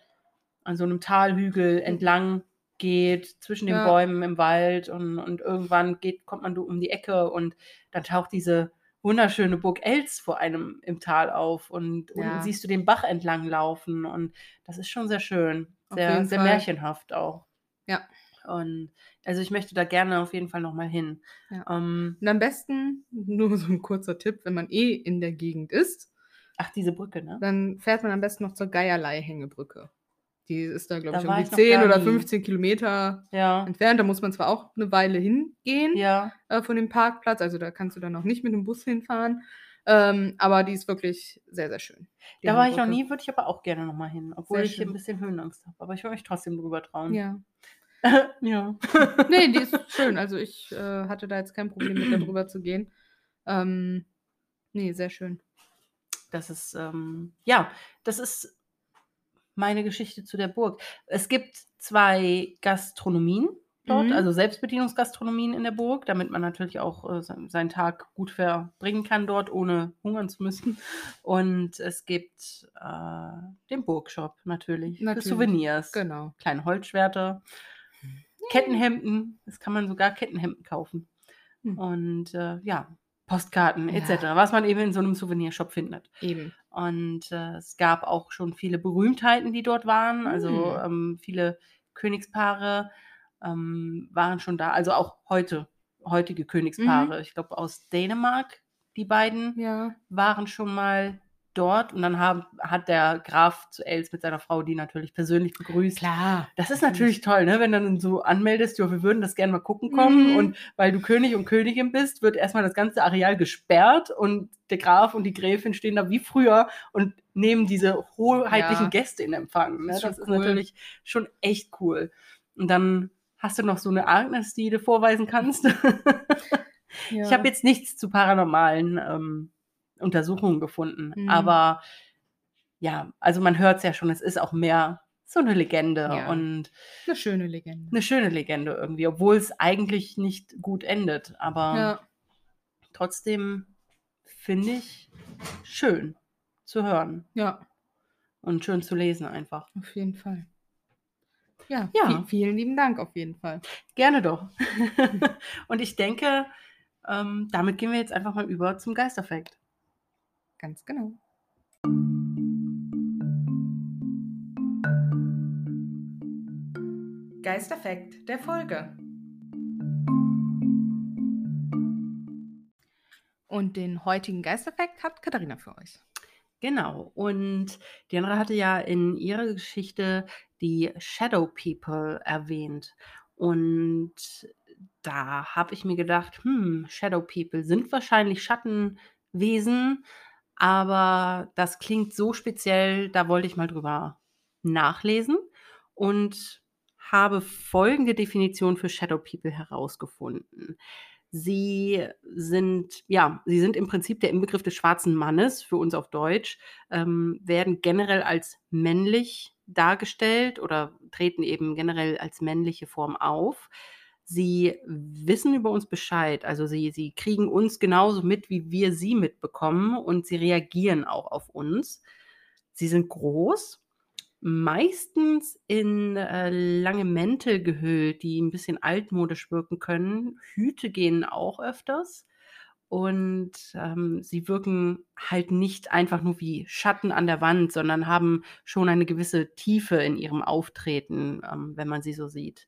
an so einem Talhügel entlang geht, zwischen den
Ja.
Bäumen im Wald und, und irgendwann geht, kommt man um die Ecke und dann taucht diese wunderschöne Burg Els vor einem im Tal auf und
Ja.
unten siehst du den Bach entlang laufen und das ist schon sehr schön, sehr, sehr
Fall.
märchenhaft auch.
Ja.
Und also ich möchte da gerne auf jeden Fall nochmal hin.
Ja.
Ähm,
Und am besten, nur so ein kurzer Tipp, wenn man eh in der Gegend ist,
ach, diese Brücke, ne?
dann fährt man am besten noch zur Geierlei-Hängebrücke. Die ist da, glaube ich, um die
ich noch
10
gar
oder
nie.
15 Kilometer
Ja.
entfernt. Da muss man zwar auch eine Weile hingehen
Ja.
äh, von dem Parkplatz, also da kannst du dann noch nicht mit dem Bus hinfahren. Ähm, aber die ist wirklich sehr, sehr schön.
Da war ich noch nie, würde ich aber auch gerne nochmal hin, obwohl ich ein bisschen Höhenangst habe. Aber ich würde mich trotzdem drüber trauen.
Ja.
ja.
Nee, die ist schön. Also ich äh, hatte da jetzt kein Problem mit, da drüber zu gehen. Ähm, nee, sehr schön.
Das ist, ähm, ja, das ist meine Geschichte zu der Burg. Es gibt zwei Gastronomien dort,
Mhm.
also Selbstbedienungsgastronomien in der Burg, damit man natürlich auch äh, se- seinen Tag gut verbringen kann dort, ohne hungern zu müssen. Und es gibt äh, den Burgshop natürlich,
Natürlich,
für Souvenirs.
Genau.
Kleine Holzschwerter, Kettenhemden, es kann man sogar Kettenhemden kaufen.
Hm.
Und äh, ja, Postkarten
Ja.
etc., was man eben in so einem Souvenirshop findet.
Eben.
Und äh, es gab auch schon viele Berühmtheiten, die dort waren. Also
Hm.
ähm, viele Königspaare ähm, waren schon da. Also auch heute, heutige Königspaare. Ich glaube aus Dänemark, die beiden
Ja.
waren schon mal dort. Und dann haben, hat der Graf zu Els mit seiner Frau die natürlich persönlich begrüßt.
Klar.
Das ist natürlich toll, ne? wenn du dann so anmeldest, ja, wir würden das gerne mal gucken kommen.
Mhm.
Und weil du König und Königin bist, wird erstmal das ganze Areal gesperrt und der Graf und die Gräfin stehen da wie früher und nehmen diese hoheitlichen
Ja.
Gäste in Empfang. Ne?
Ist
Das ist
cool.
natürlich schon echt cool. Und dann hast du noch so eine Agnes, die du vorweisen kannst.
Ja.
Ich habe jetzt nichts zu paranormalen ähm, Untersuchungen gefunden,
Mhm.
aber ja, also man hört es ja schon, es ist auch mehr so eine Legende
Ja.
und
eine schöne Legende.
eine schöne Legende irgendwie, obwohl es eigentlich nicht gut endet. Aber
Ja.
trotzdem finde ich schön zu hören
Ja,
und schön zu lesen einfach.
auf jeden Fall. Ja,
Ja.
vi- vielen lieben Dank auf jeden Fall.
Gerne doch. und ich denke, ähm, damit gehen wir jetzt einfach mal über zum Geisterfakt.
Ganz genau. Geisterfakt der Folge. Und den heutigen Geisterfakt hat Katharina für euch.
Genau. Und Diana hatte ja in ihrer Geschichte die Shadow People erwähnt. Und da habe ich mir gedacht, hm, Shadow People sind wahrscheinlich Schattenwesen, aber das klingt so speziell, da wollte ich mal drüber nachlesen und habe folgende Definition für Shadow People herausgefunden. Sie sind, ja, sie sind im Prinzip der Inbegriff des schwarzen Mannes, für uns auf Deutsch, ähm, werden generell als männlich dargestellt oder treten eben generell als männliche Form auf. Sie wissen über uns Bescheid, also sie, sie kriegen uns genauso mit, wie wir sie mitbekommen und sie reagieren auch auf uns. Sie sind groß, meistens in äh, lange Mäntel gehüllt, die ein bisschen altmodisch wirken können. Hüte gehen auch öfters. Und ähm, sie wirken halt nicht einfach nur wie Schatten an der Wand, sondern haben schon eine gewisse Tiefe in ihrem Auftreten, ähm, wenn man sie so sieht.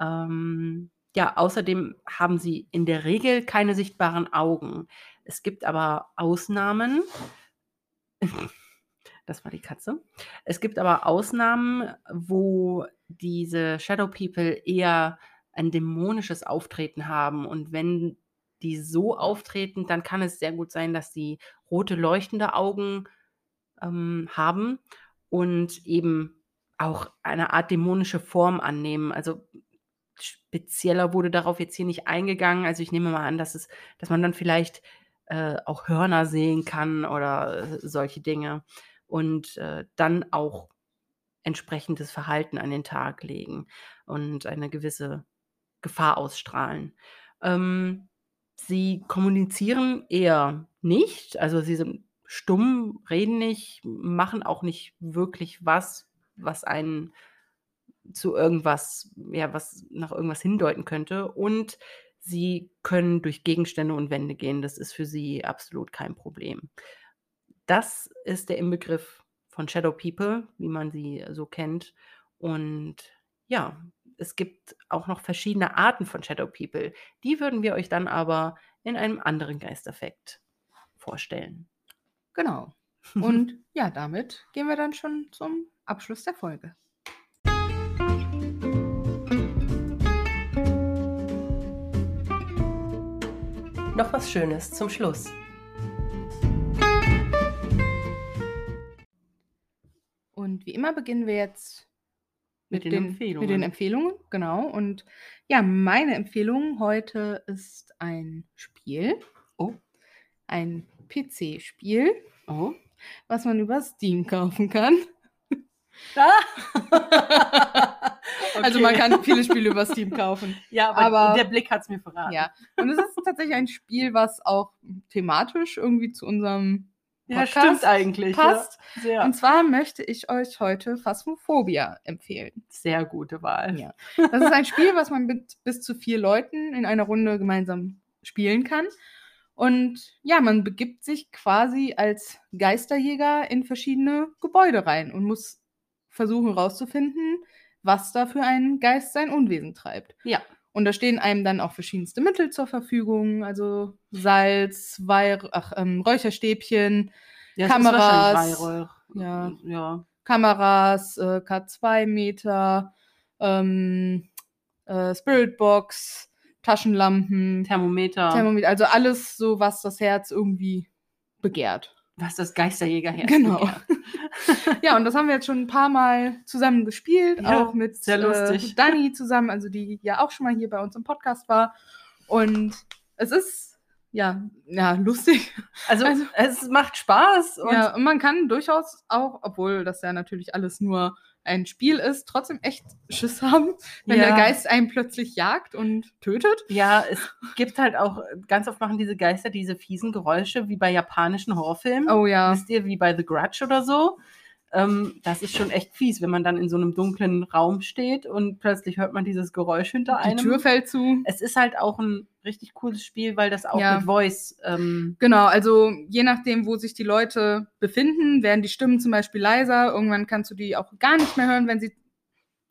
Ähm, ja, außerdem haben sie in der Regel keine sichtbaren Augen. Es gibt aber Ausnahmen. Das war die Katze. Es gibt aber Ausnahmen, wo diese Shadow People eher ein dämonisches Auftreten haben. Und wenn die so auftreten, dann kann es sehr gut sein, dass sie rote leuchtende Augen ähm, haben und eben auch eine Art dämonische Form annehmen. Also spezieller wurde darauf jetzt hier nicht eingegangen. Also ich nehme mal an, dass es, dass man dann vielleicht äh, auch Hörner sehen kann oder äh, solche Dinge und äh, dann auch entsprechendes Verhalten an den Tag legen und eine gewisse Gefahr ausstrahlen. Ähm, sie kommunizieren eher nicht, also sie sind stumm, reden nicht, machen auch nicht wirklich was, was einen zu irgendwas, ja, was nach irgendwas hindeuten könnte. Und sie können durch Gegenstände und Wände gehen. Das ist für sie absolut kein Problem. Das ist der Inbegriff von Shadow People, wie man sie so kennt. Und ja, es gibt auch noch verschiedene Arten von Shadow People. Die würden wir euch dann aber in einem anderen Geisteffekt vorstellen.
Genau. Und ja, damit gehen wir dann schon zum Abschluss der Folge.
Noch was Schönes zum Schluss.
Und wie immer beginnen wir jetzt
Mit
mit,
den
den,
Empfehlungen.
mit den Empfehlungen. Genau. Und ja, meine Empfehlung heute ist ein Spiel.
Oh.
Ein PC-Spiel,
Oh.
was man über Steam kaufen kann. Also man kann viele Spiele über Steam kaufen.
Ja, aber,
aber-
der Blick hat es mir verraten.
Ja. Und es ist tatsächlich ein Spiel, was auch thematisch irgendwie zu unserem
Ja,
Podcast
stimmt eigentlich.
passt.
Ja. Sehr,
Und zwar möchte ich euch heute Phasmophobia empfehlen.
sehr gute Wahl.
Ja. Das ist ein Spiel, was man mit bis zu vier Leuten in einer Runde gemeinsam spielen kann. Und ja, man begibt sich quasi als Geisterjäger in verschiedene Gebäude rein und muss versuchen herauszufinden, was da für ein Geist sein Unwesen treibt.
Ja.
Und da stehen einem dann auch verschiedenste Mittel zur Verfügung, also Salz, Weih ach, ähm, Räucherstäbchen,
Ja,
Kameras. Ja.
ja.
Kameras, äh, K2-Meter, ähm, äh, Spiritbox, Taschenlampen,
Thermometer.
Thermometer, also alles so, was das Herz irgendwie begehrt.
Was das Geisterjägerherz
Genau. Ja, und das haben wir jetzt schon ein paar Mal zusammen gespielt,
Ja,
auch mit
sehr lustig.
Äh, Dani zusammen, also die ja auch schon mal hier bei uns im Podcast war. Und es ist ja, ja lustig.
Also,
Also-
es macht Spaß. Und
ja, und man kann durchaus auch, obwohl das ja natürlich alles nur ein Spiel ist, trotzdem echt Schiss haben, wenn
Ja.
der Geist einen plötzlich jagt und tötet.
Ja, es gibt halt auch, ganz oft machen diese Geister diese fiesen Geräusche, wie bei japanischen Horrorfilmen.
Oh ja.
Wisst ihr, wie bei The Grudge oder so? Ähm, das ist schon echt fies, wenn man dann in so einem dunklen Raum steht und plötzlich hört man dieses Geräusch hinter
Die
einem.
Tür fällt zu.
es ist halt auch ein richtig cooles Spiel, weil das auch
Ja.
mit Voice. Ähm,
Genau, also je nachdem, wo sich die Leute befinden, werden die Stimmen zum Beispiel leiser. Irgendwann kannst du die auch gar nicht mehr hören, wenn sie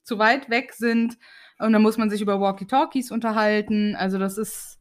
zu weit weg sind. Und dann muss man sich über Walkie-Talkies unterhalten. Also das ist,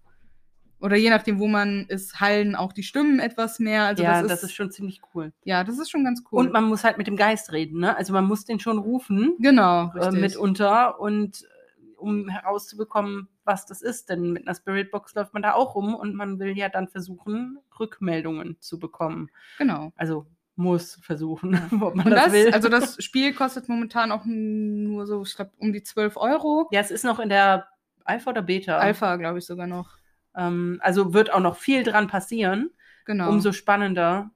oder je nachdem, wo man ist, hallen auch die Stimmen etwas mehr. Also
ja,
das, ist,
schon ziemlich cool.
ja, das ist schon ganz cool.
Und man muss halt mit dem Geist reden, ne? Also man muss den schon rufen
genau,
äh,
richtig.
mitunter und äh, um herauszubekommen, was das ist. Denn mit einer Spiritbox läuft man da auch rum und man will ja dann versuchen, Rückmeldungen zu bekommen.
genau.
Also muss versuchen, ob man das,
das,
will.
also das Spiel kostet momentan auch nur so, ich glaube, um die 12 Euro.
ja, es ist noch in der Alpha oder Beta.
Alpha, glaube ich, sogar noch.
Ähm, also wird auch noch viel dran passieren.
Genau.
Umso spannender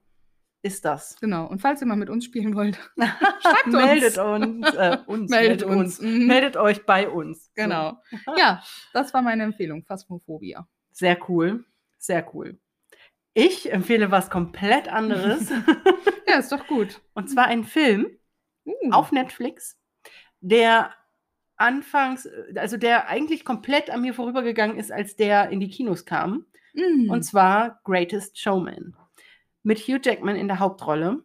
ist das.
genau. Und falls ihr mal mit uns spielen wollt, Schreibt uns.
meldet uns, äh, uns,
meldet uns. Mhm.
Meldet euch bei uns.
Genau. Ja, das war meine Empfehlung, Phasmophobia.
Sehr cool. Sehr cool. Ich empfehle was komplett anderes.
Ja, ist doch gut.
und zwar einen Film
Uh.
auf Netflix, der anfangs, also der eigentlich komplett an mir vorübergegangen ist, als der in die Kinos kam.
Mm.
Und zwar Greatest Showman. Mit Hugh Jackman in der Hauptrolle.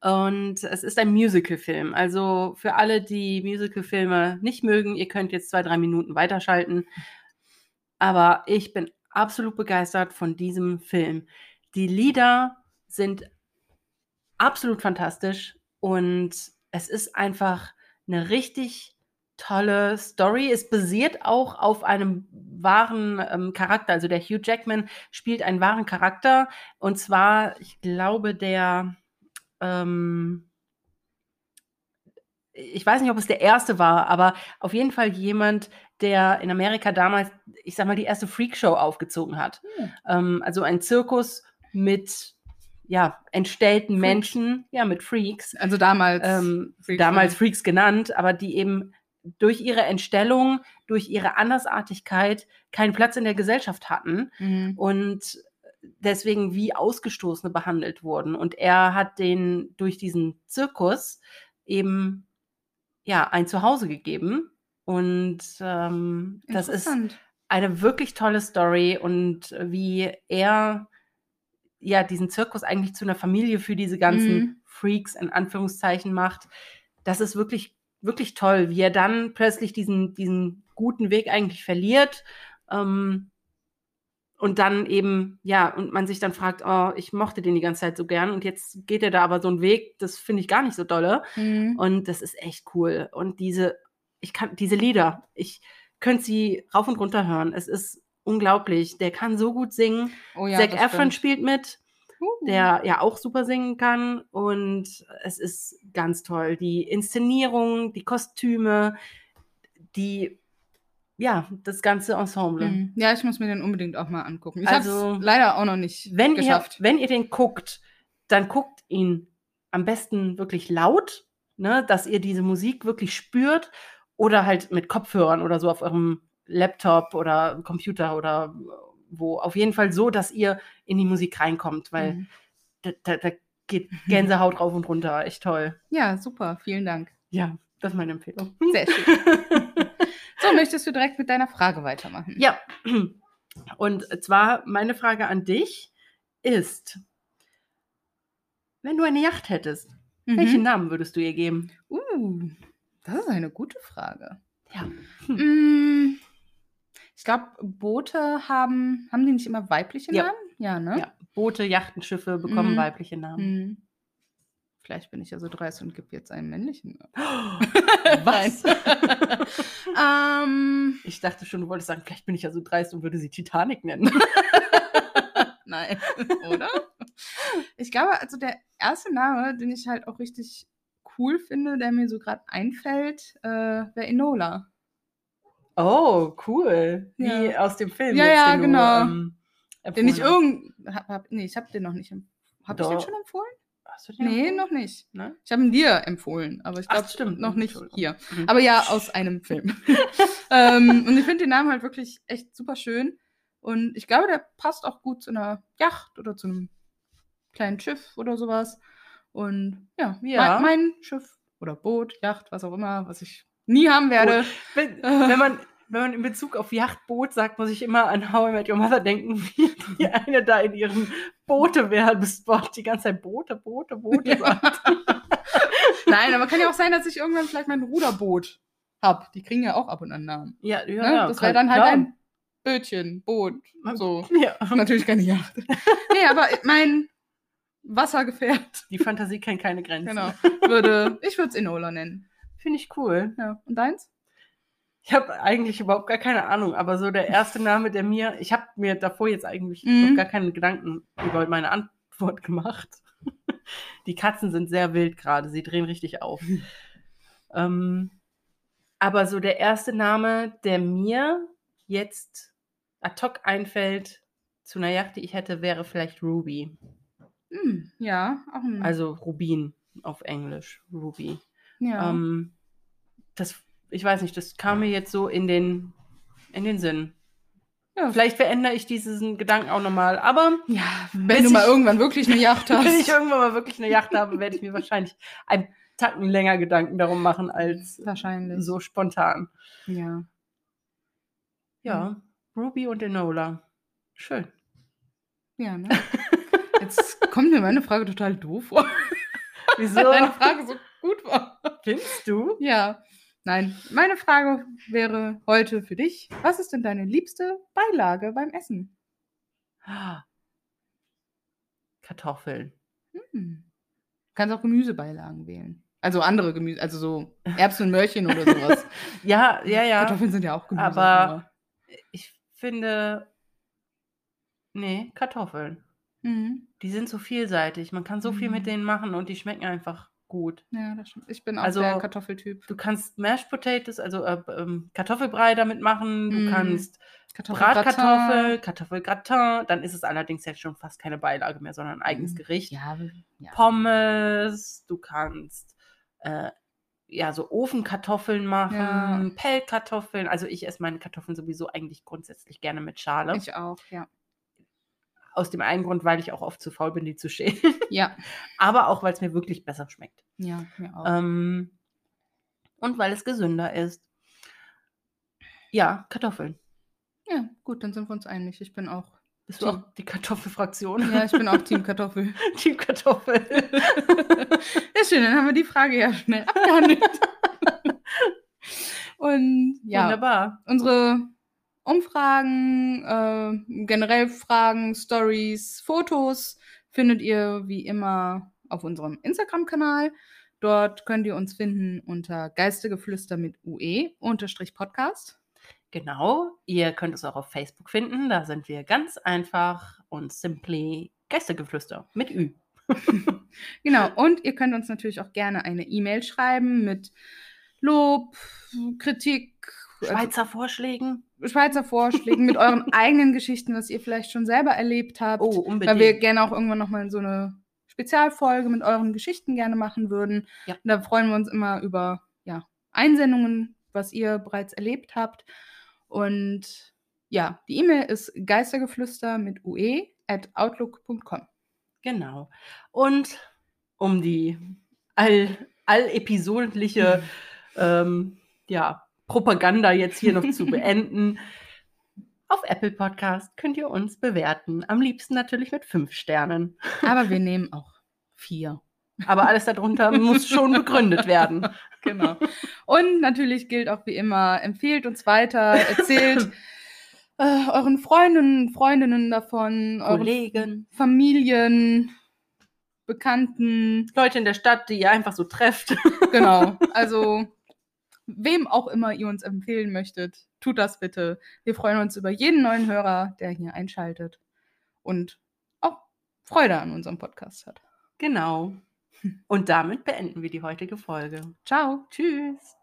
Und es ist ein Musical-Film. Also für alle, die Musical-Filme nicht mögen, ihr könnt jetzt zwei, drei Minuten weiterschalten. Aber ich bin absolut begeistert von diesem Film. Die Lieder sind absolut fantastisch und es ist einfach eine richtig tolle Story. Es basiert auch auf einem wahren ähm, Charakter. Also der Hugh Jackman spielt einen wahren Charakter. Und zwar, ich glaube, der, ähm, ich weiß nicht, ob es der erste war, aber auf jeden Fall jemand, der in Amerika damals, ich sag mal, die erste Freakshow aufgezogen hat.
Hm.
Ähm, also ein Zirkus mit ja, entstellten
Freaks.
Menschen, ja, mit Freaks,
Also damals.
ähm,
Freaks
damals
waren-
Freaks genannt, aber die eben durch ihre Entstellung, durch ihre Andersartigkeit keinen Platz in der Gesellschaft hatten
Mhm.
und deswegen wie Ausgestoßene behandelt wurden. Und er hat den durch diesen Zirkus eben ja ein Zuhause gegeben. Und ähm, das ist eine wirklich tolle Story und wie er ja diesen Zirkus eigentlich zu einer Familie für diese ganzen
Mhm.
Freaks in Anführungszeichen macht. Das ist wirklich, wirklich toll, wie er dann plötzlich diesen, diesen guten Weg eigentlich verliert. Ähm, und dann eben, ja, und man sich dann fragt, oh, ich mochte den die ganze Zeit so gern und jetzt geht er da aber so einen Weg, das finde ich gar nicht so dolle.
Mhm.
Und das ist echt cool. Und diese, ich kann, diese Lieder, ich könnte sie rauf und runter hören. Es ist unglaublich. Der kann so gut singen.
Oh ja,
Zac Efron
stimmt.
spielt mit. Der ja auch super singen kann. Und es ist ganz toll. Die Inszenierung, die Kostüme, die, ja, das ganze Ensemble.
Mhm. Ja, ich muss mir den unbedingt auch mal angucken. Ich
Also,
habe es leider auch noch nicht
Wenn ihr,
geschafft.
wenn ihr den guckt, dann guckt ihn am besten wirklich laut, ne, dass ihr diese Musik wirklich spürt oder halt mit Kopfhörern oder so auf eurem Laptop oder Computer oder wo. Auf jeden Fall so, dass ihr in die Musik reinkommt, weil
Mhm.
da, da, da geht Gänsehaut rauf und runter. Echt toll.
Ja, super. Vielen Dank.
Ja, das ist meine Empfehlung.
Sehr schön. so, möchtest du direkt mit deiner Frage weitermachen?
Ja, und zwar meine Frage an dich ist, wenn du eine Yacht hättest,
Mhm.
welchen Namen würdest du ihr geben?
Uh, das ist eine gute Frage.
Ja.
Mm, Ich glaube, Boote haben, haben die nicht immer weibliche
Ja.
Namen? Ja, ne?
Ja. Boote, Yachten, Schiffe bekommen
Mhm.
weibliche Namen.
Hm. Vielleicht bin ich ja so dreist und gebe jetzt einen männlichen Namen.
Was?
ähm,
Ich dachte schon, du wolltest sagen, vielleicht bin ich ja so dreist und würde sie Titanic nennen.
nein, oder? Ich glaube, also der erste Name, den ich halt auch richtig cool finde, der mir so gerade einfällt, äh, wäre Enola.
Oh, cool. Wie
Ja.
aus dem Film.
Ja,
jetzt,
ja,
den
genau.
Du, ähm,
Den ich irgend. Hab, hab, nee, ich habe den noch nicht. em- Hab ich den schon empfohlen?
hast. Du den
Nee,
empfohlen?
noch nicht.
Ne?
Ich habe ihn dir empfohlen, aber ich glaube noch nicht hier.
Mhm.
Aber ja, aus einem Film. ähm, und ich finde den Namen halt wirklich echt super schön. Und ich glaube, der passt auch gut zu einer Yacht oder zu einem kleinen Schiff oder sowas. Und ja,
Ja.
Mein, mein Schiff oder Boot, Yacht, was auch immer, was ich nie haben werde.
Wenn, wenn, man, wenn man in Bezug auf Yachtboot sagt, muss ich immer an How I Met Your Mother denken, wie die eine da in ihrem Boote-Werbespot die ganze Zeit Boote, Boote, Boote
Ja.
sagt.
Nein, aber kann ja auch sein, dass ich irgendwann vielleicht mein Ruderboot hab. Die kriegen ja auch ab und an Namen.
Ja, ja,
Ne?
ja,
das wäre
klar.
dann halt ein Bötchen, Boot, so.
Ja.
Natürlich keine Yacht. nee, aber mein Wassergefährt,
Die Fantasie kennt keine Grenzen.
genau, würde, ich würde es Enola nennen.
Finde ich cool.
Ja. Und deins?
Ich habe eigentlich überhaupt gar keine Ahnung, aber so der erste Name, der mir, ich habe mir davor jetzt eigentlich
Mhm.
noch gar keine Gedanken über meine Antwort gemacht. Die Katzen sind sehr wild gerade, sie drehen richtig auf. ähm, aber so der erste Name, der mir jetzt ad hoc einfällt zu einer Yacht, die ich hätte, wäre vielleicht Ruby.
Hm, ja, auch ein.
Also Rubin auf Englisch, Ruby.
Ja.
Ähm, das, ich weiß nicht, das kam mir jetzt so in den, in den Sinn.
ja.
Vielleicht verändere ich diesen Gedanken auch nochmal, aber
ja, wenn du mal
ich-
irgendwann wirklich eine Yacht hast.
wenn ich irgendwann mal wirklich eine Yacht habe, werde ich mir wahrscheinlich einen Tacken länger Gedanken darum machen als
Wahrscheinlich.
so spontan.
Ja.
Ja, Ruby und Enola. Schön.
Ja, ne? Jetzt kommt mir meine Frage total doof vor.
Wieso?
Deine Frage so gut war.
Findest du?
Ja. Nein, meine Frage wäre heute für dich: Was ist denn deine liebste Beilage beim Essen?
Kartoffeln.
Hm. Du kannst auch Gemüsebeilagen wählen. Also andere Gemüse, also so Erbsen und Möhrchen oder sowas.
Ja, ja, ja.
Kartoffeln sind ja auch Gemüse.
Aber- Ich finde. Nee, Kartoffeln.
Mhm.
Die sind so vielseitig. Man kann so viel
Mhm.
mit denen machen und die schmecken einfach gut.
Ja, das stimmt. Ich bin auch
Also,
der Kartoffeltyp.
Du kannst Mashed Potatoes, also äh, ähm, Kartoffelbrei damit machen. Du
Mm.
kannst. Bratkartoffel, Kartoffelgratin. Dann ist es allerdings jetzt schon fast keine Beilage mehr, sondern ein eigenes
Mm.
Gericht.
Ja, ja.
Pommes, du kannst äh, ja so Ofenkartoffeln machen,
Ja.
Pellkartoffeln. Also ich esse meine Kartoffeln sowieso eigentlich grundsätzlich gerne mit Schale.
Ich auch, ja.
Aus dem einen Grund, weil ich auch oft zu faul bin, die zu schälen.
Ja,
Aber auch, weil es mir wirklich besser schmeckt.
ja, mir auch.
Ähm, und weil es gesünder ist. Ja, Kartoffeln.
ja, gut, dann sind wir uns einig. Ich bin auch.
Bist du
Team.
auch die Kartoffelfraktion?
Ja, ich bin auch Team Kartoffel.
Team Kartoffel.
Ja, schön, dann haben wir die Frage ja schnell abgehandelt. Und ja,
Wunderbar.
unsere Umfragen, äh, generell Fragen, Stories, Fotos findet ihr wie immer auf unserem Instagram-Kanal. Dort könnt ihr uns finden unter Geistegeflüster mit UE unterstrich Podcast.
Genau. Ihr könnt es auch auf Facebook finden. Da sind wir ganz einfach und simply Geistergeflüster mit Ü.
Genau, und ihr könnt uns natürlich auch gerne eine E-Mail schreiben mit Lob, Kritik,
Schweizer Vorschlägen.
Schweizer Vorschlägen, mit euren eigenen Geschichten, was ihr vielleicht schon selber erlebt habt.
Oh, unbedingt.
Weil wir gerne auch irgendwann nochmal so eine Spezialfolge mit euren Geschichten gerne machen würden.
Ja.
Und da freuen wir uns immer über ja, Einsendungen, was ihr bereits erlebt habt. Und ja, die E-Mail ist geistergeflüster mit ue at outlook.com.
Genau. Und um die all, allepisodliche ähm, ja, Propaganda jetzt hier noch zu beenden, auf Apple Podcast könnt ihr uns bewerten. Am liebsten natürlich mit fünf Sternen.
Aber wir nehmen auch vier.
Aber alles darunter muss schon begründet werden.
Genau. Und natürlich gilt auch wie immer, empfehlt uns weiter, erzählt äh, euren Freundinnen, Freundinnen davon, euren
Kollegen,
Familien, Bekannten,
Leute in der Stadt, die ihr einfach so trefft.
genau. Also wem auch immer ihr uns empfehlen möchtet, tut das bitte. Wir freuen uns über jeden neuen Hörer, der hier einschaltet und auch Freude an unserem Podcast hat.
Genau. Und damit beenden wir die heutige Folge.
Ciao.
Tschüss.